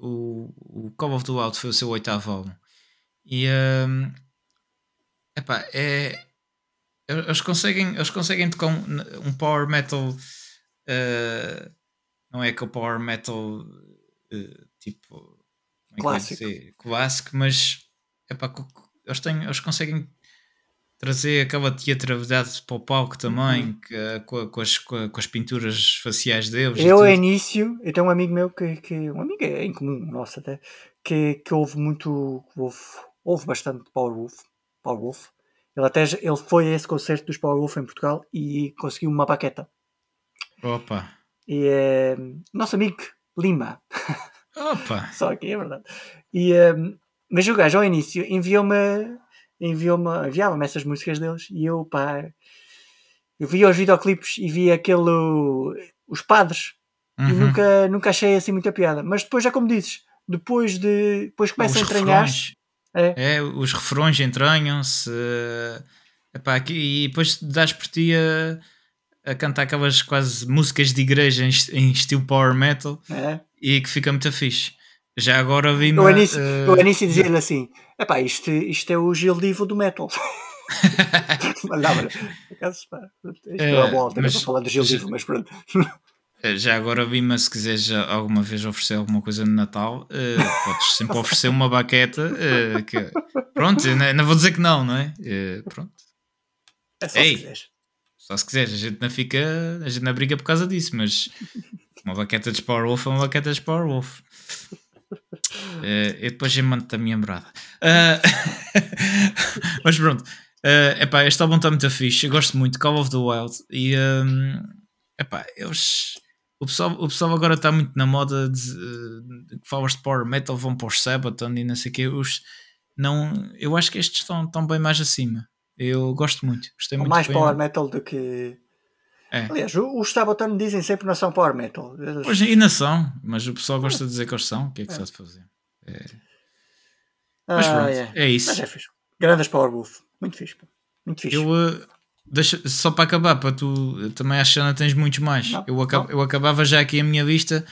o, o Call of the Wild foi o seu oitavo álbum. E um, epá, é, eles conseguem, eles conseguem tocar um, um power metal, uh, não é aquele power metal uh, tipo é clássico. clássico, mas epá, eles, têm, eles conseguem trazer aquela teatralidade para o palco também, uhum. que, eh, com, com, as, com, as pinturas faciais deles. Eu, ao início, eu tenho um amigo meu que, que um amigo é em comum, nossa que, que ouve muito, ouve, ouve bastante Powerwolf, Powerwolf, Ele até ele foi a esse concerto dos Powerwolf em Portugal e conseguiu uma baqueta. Opa! E é nosso amigo Lima. *laughs* Opa! Só aqui é verdade. E, um, mas o gajo ao início enviou-me enviou-me enviava-me essas músicas deles e eu pá eu via os videoclipes e via aquele os padres uhum. e nunca, nunca achei assim muita piada. Mas depois é como dizes, depois de depois começa a entranhar é. é. os refrões entranham-se e depois dás por ti a, a, cantar aquelas quase músicas de igreja em, em estilo power metal é. e que fica muito fixe. Já agora vi O uh, o início dizia-lhe assim: epá, isto, isto é o Gil Divo do metal. *laughs* não, mas, acaso, pá, isto é, é bom, mas, para falar do Gil Divo, mas pronto. Eh, já agora vi, mas se quiseres alguma vez oferecer alguma coisa no Natal, uh, podes sempre oferecer uma baqueta. Uh, que, pronto, não, não, vou dizer que não, não é? Pronto. É só Ei, se quiseres. Só se quiseres, a gente não fica, a gente não briga por causa disso, mas uma baqueta de Powerwolf é uma baqueta de Powerwolf. Uh, e depois eu mando-te a minha brada. *laughs* mas pronto. Uh, epá, este álbum está muito fixe. Eu gosto muito de Call of the Wild. E um, epá, eles o pessoal, o pessoal agora está muito na moda de, de que falas de Power Metal, vão para os Sabaton e não sei o que. Os, não, eu acho que estes estão, estão bem mais acima. Eu gosto muito. Gostei muito mais Power Metal do que. É. Aliás, os Sabaton dizem sempre que não são Power Metal. Pois ainda são, mas o pessoal gosta de dizer que eles são. O que é que é. se há de fazer? É. Mas ah, pronto, é. é. isso. Mas é fixe. Grandes Power Wolf. Muito fixe. Muito fixe. Eu, uh, Deixa, só para acabar, para tu também já não tens muitos mais. Não, eu, acab, eu acabava já aqui a minha lista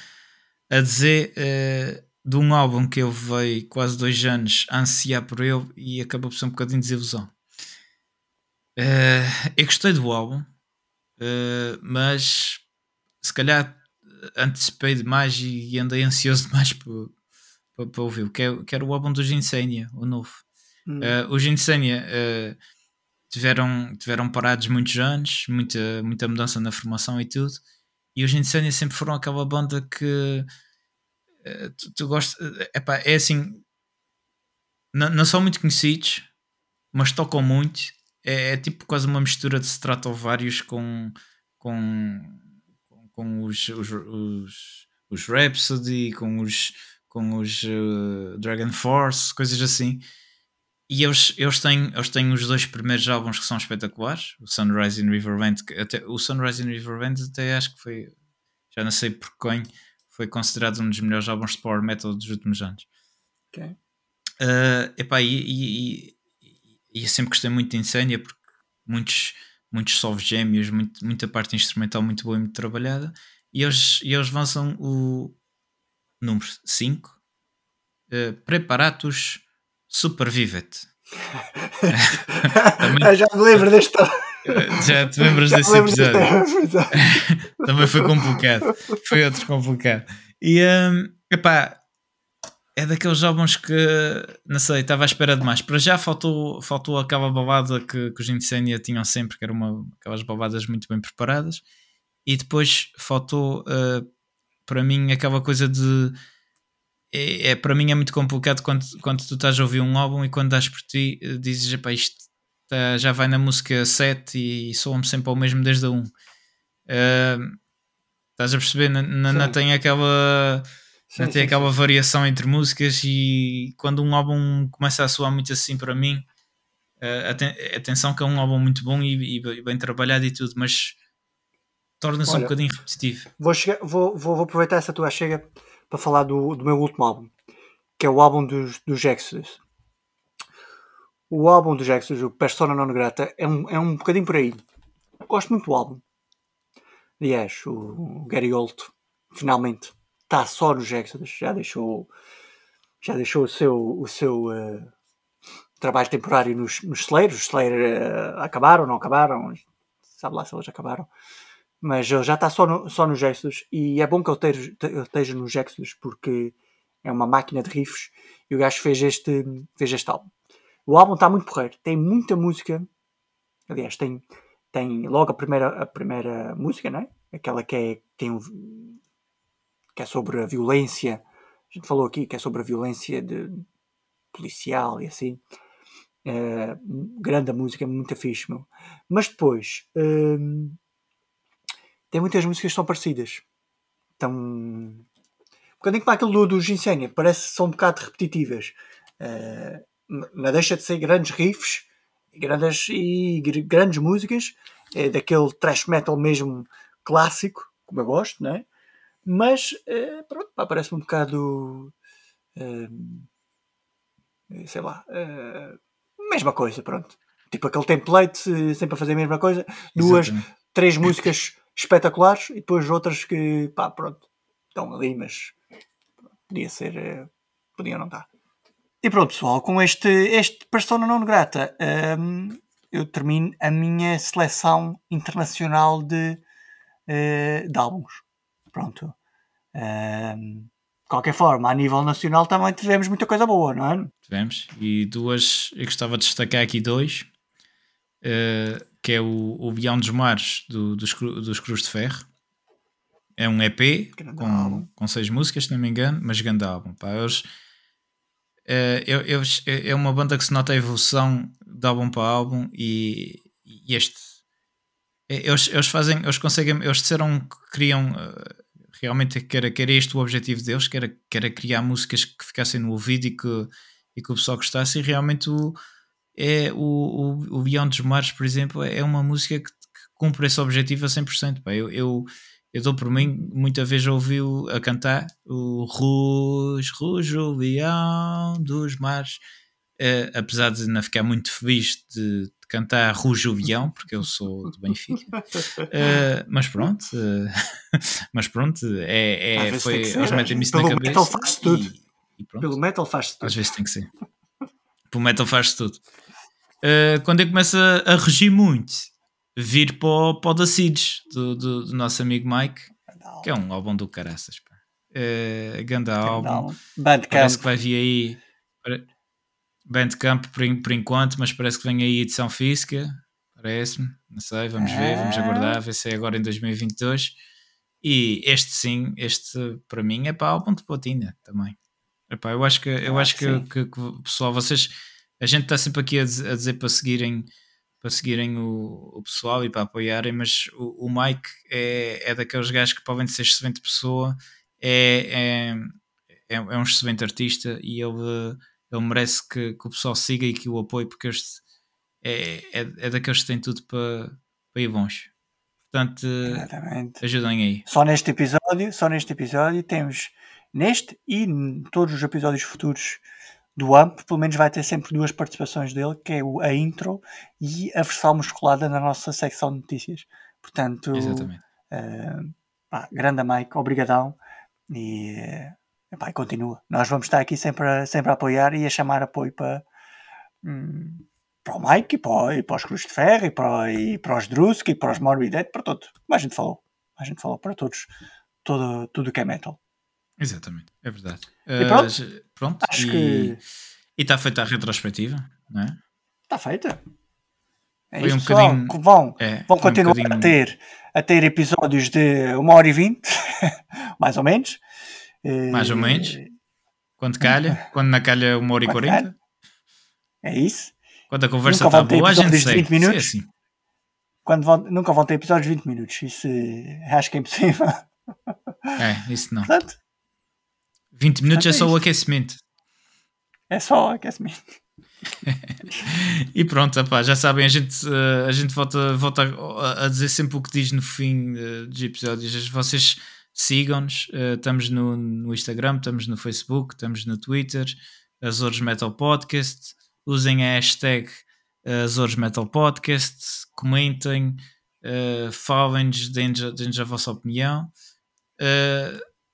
a dizer uh, de um álbum que eu veio quase dois anos a ansiar por ele e acabou por ser um bocadinho de desilusão. Uh, eu gostei do álbum, uh, mas se calhar antecipei demais e andei ansioso *laughs* demais para, para, para ouvir. Que, é, que era o álbum dos Insania, o novo. Hum. Uh, os Insania tiveram, tiveram parados muitos anos, muita, muita mudança na formação e tudo. E os Insania sempre foram aquela banda que uh, tu, tu gostas. Uh, é assim, não, não são muito conhecidos, mas tocam muito. É, é tipo quase uma mistura de Stratovarius com, com, com os, os, os, os Rhapsody, com os, com os uh, Dragon Force, coisas assim. E eles, eles, têm, eles têm os dois primeiros álbuns que são espetaculares, o Sunrise and Riverwind, até, o Sunrise and Riverwind até acho que foi, já não sei por quem, foi considerado um dos melhores álbuns de power metal dos últimos anos. Ok. Uh, epá, e, e, e, eu sempre gostei muito de Insânia porque muitos, muitos soft gêmeos, muito, muita parte instrumental muito boa e muito trabalhada. E eles, e eles lançam o número 5, uh, Preparatus Supervivet. *laughs* Também... já me lembro deste. *laughs* Já te lembras já desse episódio? *laughs* Também foi complicado. Foi outro complicado. E um, epá, é daqueles álbuns que não sei, estava à espera demais. Para já faltou, faltou aquela balada que, que os Insania tinham sempre, que eram aquelas baladas muito bem preparadas. E depois faltou uh, para mim aquela coisa de é, é, para mim é muito complicado quando, quando tu estás a ouvir um álbum e quando das por ti eh, dizes isto tá, já vai na música 7 e soa-me sempre ao mesmo desde a 1. Uh, estás a perceber? Não, não, tem aquela. Sim, tem sim, aquela sim. variação entre músicas e quando um álbum começa a soar muito assim para mim, uh, atenção que é um álbum muito bom e, e bem trabalhado e tudo, mas torna-se um bocadinho repetitivo. Vou, chegar, vou, vou, vou aproveitar essa tua chega para falar do, do meu último álbum, que é o álbum dos, dos Exodus. O álbum dos Exodus, o Persona Non Grata, é um, é um bocadinho por aí. Gosto muito do álbum. Aliás, o Gary Holt finalmente está só nos Exodus, já deixou, já deixou o seu, o seu uh, trabalho temporário nos, nos Slayer. Os Slayer uh, acabaram, não acabaram, sabe lá se eles acabaram mas ele já está só, no, só nos Exodus e é bom que ele esteja, esteja nos Exodus porque é uma máquina de riffs e o gajo fez este, fez este álbum. O álbum está muito porreiro, tem muita música, aliás, tem, tem logo a primeira, a primeira música, não é? aquela que é, tem que é sobre a violência, a gente falou aqui que é sobre a violência de, policial e assim. Uh, grande música, muito fixe, meu. Mas depois uh, tem muitas músicas que são parecidas. Então, um bocadinho como aquele do, do Ginseng, parece que são um bocado repetitivas. Uh, não deixa de ser grandes riffs grandes, e grandes músicas, é daquele thrash metal mesmo clássico, como eu gosto, não é? Mas, é, pronto, pá, parece um bocado. É, sei lá. É, mesma coisa, pronto. Tipo aquele template, sempre a fazer a mesma coisa. Duas, Exatamente. três *laughs* músicas espetaculares e depois outras que, pá, pronto, estão ali, mas podia ser. Eh, podia não estar. E pronto, pessoal, com este, este Persona non grata, um, eu termino a minha seleção internacional de, uh, de álbuns. Pronto. Um, de qualquer forma, a nível nacional também tivemos muita coisa boa, não é? Tivemos. E duas, eu gostava de destacar aqui dois, uh, que é o, o Beyond dos Mares do, dos, dos Cruz de Ferro. É um EP com, com seis músicas, se não me engano, mas grande álbum. Pá, eles Uh, eu, eu, é uma banda que se nota a evolução de álbum para álbum e, e este eh, eles, eles fazem, eles conseguem, eles disseram que queriam realmente que era, que era este o objetivo deles, que era, que era criar músicas que ficassem no ouvido e que, e que o pessoal gostasse e realmente o, é, o, o, o Beyond dos Mares, por exemplo, é uma música que, que cumpre esse objetivo a 100%. Pá. Eu, eu, eu dou por mim, muita vez ouvi-o a cantar o Rouge, Rouge, o Leão dos Mares. Uh, apesar de não ficar muito feliz de, de cantar Rouge o Leão, porque eu sou do Benfica. Uh, *laughs* mas pronto, uh, *laughs* mas pronto, é, é, foi, eles metem-me isso na cabeça. Metal faz tudo. E, e Pelo metal faz tudo. Às vezes tem que ser. Pelo metal faz tudo. Quando eu começo a, a regir muito, vir para o, para o Seeds, do, do, do, nosso amigo Mike, que é um álbum do caraças. Pá. É, grande álbum. Bandcamp. Parece que vai vir aí. Bandcamp por, por enquanto, mas parece que vem aí edição física. Parece-me. Não sei, vamos ver, vamos ah. aguardar, ver se é agora em 2022. E este sim, este para mim é para álbum de platina também. Epá, eu acho que eu ah, acho que, que, que, pessoal, vocês a gente está sempre aqui a dizer, a dizer para seguirem para seguirem o, o pessoal e para apoiarem, mas o, o Mike é, é daqueles gajos que podem ser excelente pessoa, é, é, é, é um excelente artista e ele, ele merece que, que, o pessoal siga e que o apoie, porque este é, é, é daqueles que têm tudo para, para ir longe. Portanto, Exatamente. ajudem aí. Só neste episódio, só neste episódio temos neste e todos os episódios futuros do AMP, pelo menos vai ter sempre duas participações dele, que é a intro e a versão musculada na nossa secção de notícias. Portanto, uh, pá, grande Mike, obrigadão e, uh, e continua. Nós vamos estar aqui sempre a, sempre a apoiar e a chamar apoio para, um, para o Mike e para, e para os Cruz de Ferro e para, e para os Drusk e para os Morbid para todos. Como a gente falou. A gente falou para todos. Todo, tudo que é metal. Exatamente, é verdade. E pronto, uh, pronto acho e, que... E está feita a retrospectiva, não é? Está feita. É Foi isso, um bocadinho... vão, é, vão continuar um bocadinho... a, ter, a ter episódios de uma hora e vinte, *laughs* mais ou menos. Mais ou menos. Quando calha, *laughs* quando na calha uma hora e quarenta. É isso. Quando a conversa está boa, a gente segue. 20 minutos. Assim. Quando vão, nunca vão ter episódios de 20 minutos. Isso acho que é impossível. É, isso não. Portanto, 20 minutos é só o aquecimento. É só o aquecimento. *laughs* e pronto, apá, já sabem, a gente, uh, a gente volta, volta a, a, dizer sempre o que diz no fim uh, dos episódios. Vocês sigam-nos, uh, estamos no, no, Instagram, estamos no Facebook, estamos no Twitter, Azores Metal Podcast. Usem a hashtag Azores Metal Podcast, comentem, falem-nos, deem-nos a vossa opinião.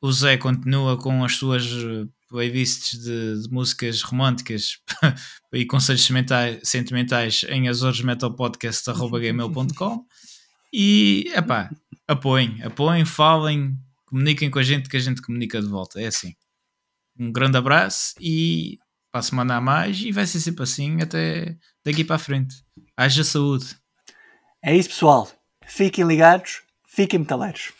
O Zé continua com as suas eh, playlists de, de músicas românticas *laughs* e conselhos sentimentais, sentimentais em azoresmetalpodcast.gmail.com e epá, apoiem, apoiem, falem, comuniquem com a gente que a gente comunica de volta. É assim. Um grande abraço e para a semana a mais e vai ser sempre assim até daqui para a frente. Haja saúde. É isso, pessoal. Fiquem ligados, fiquem metaleiros.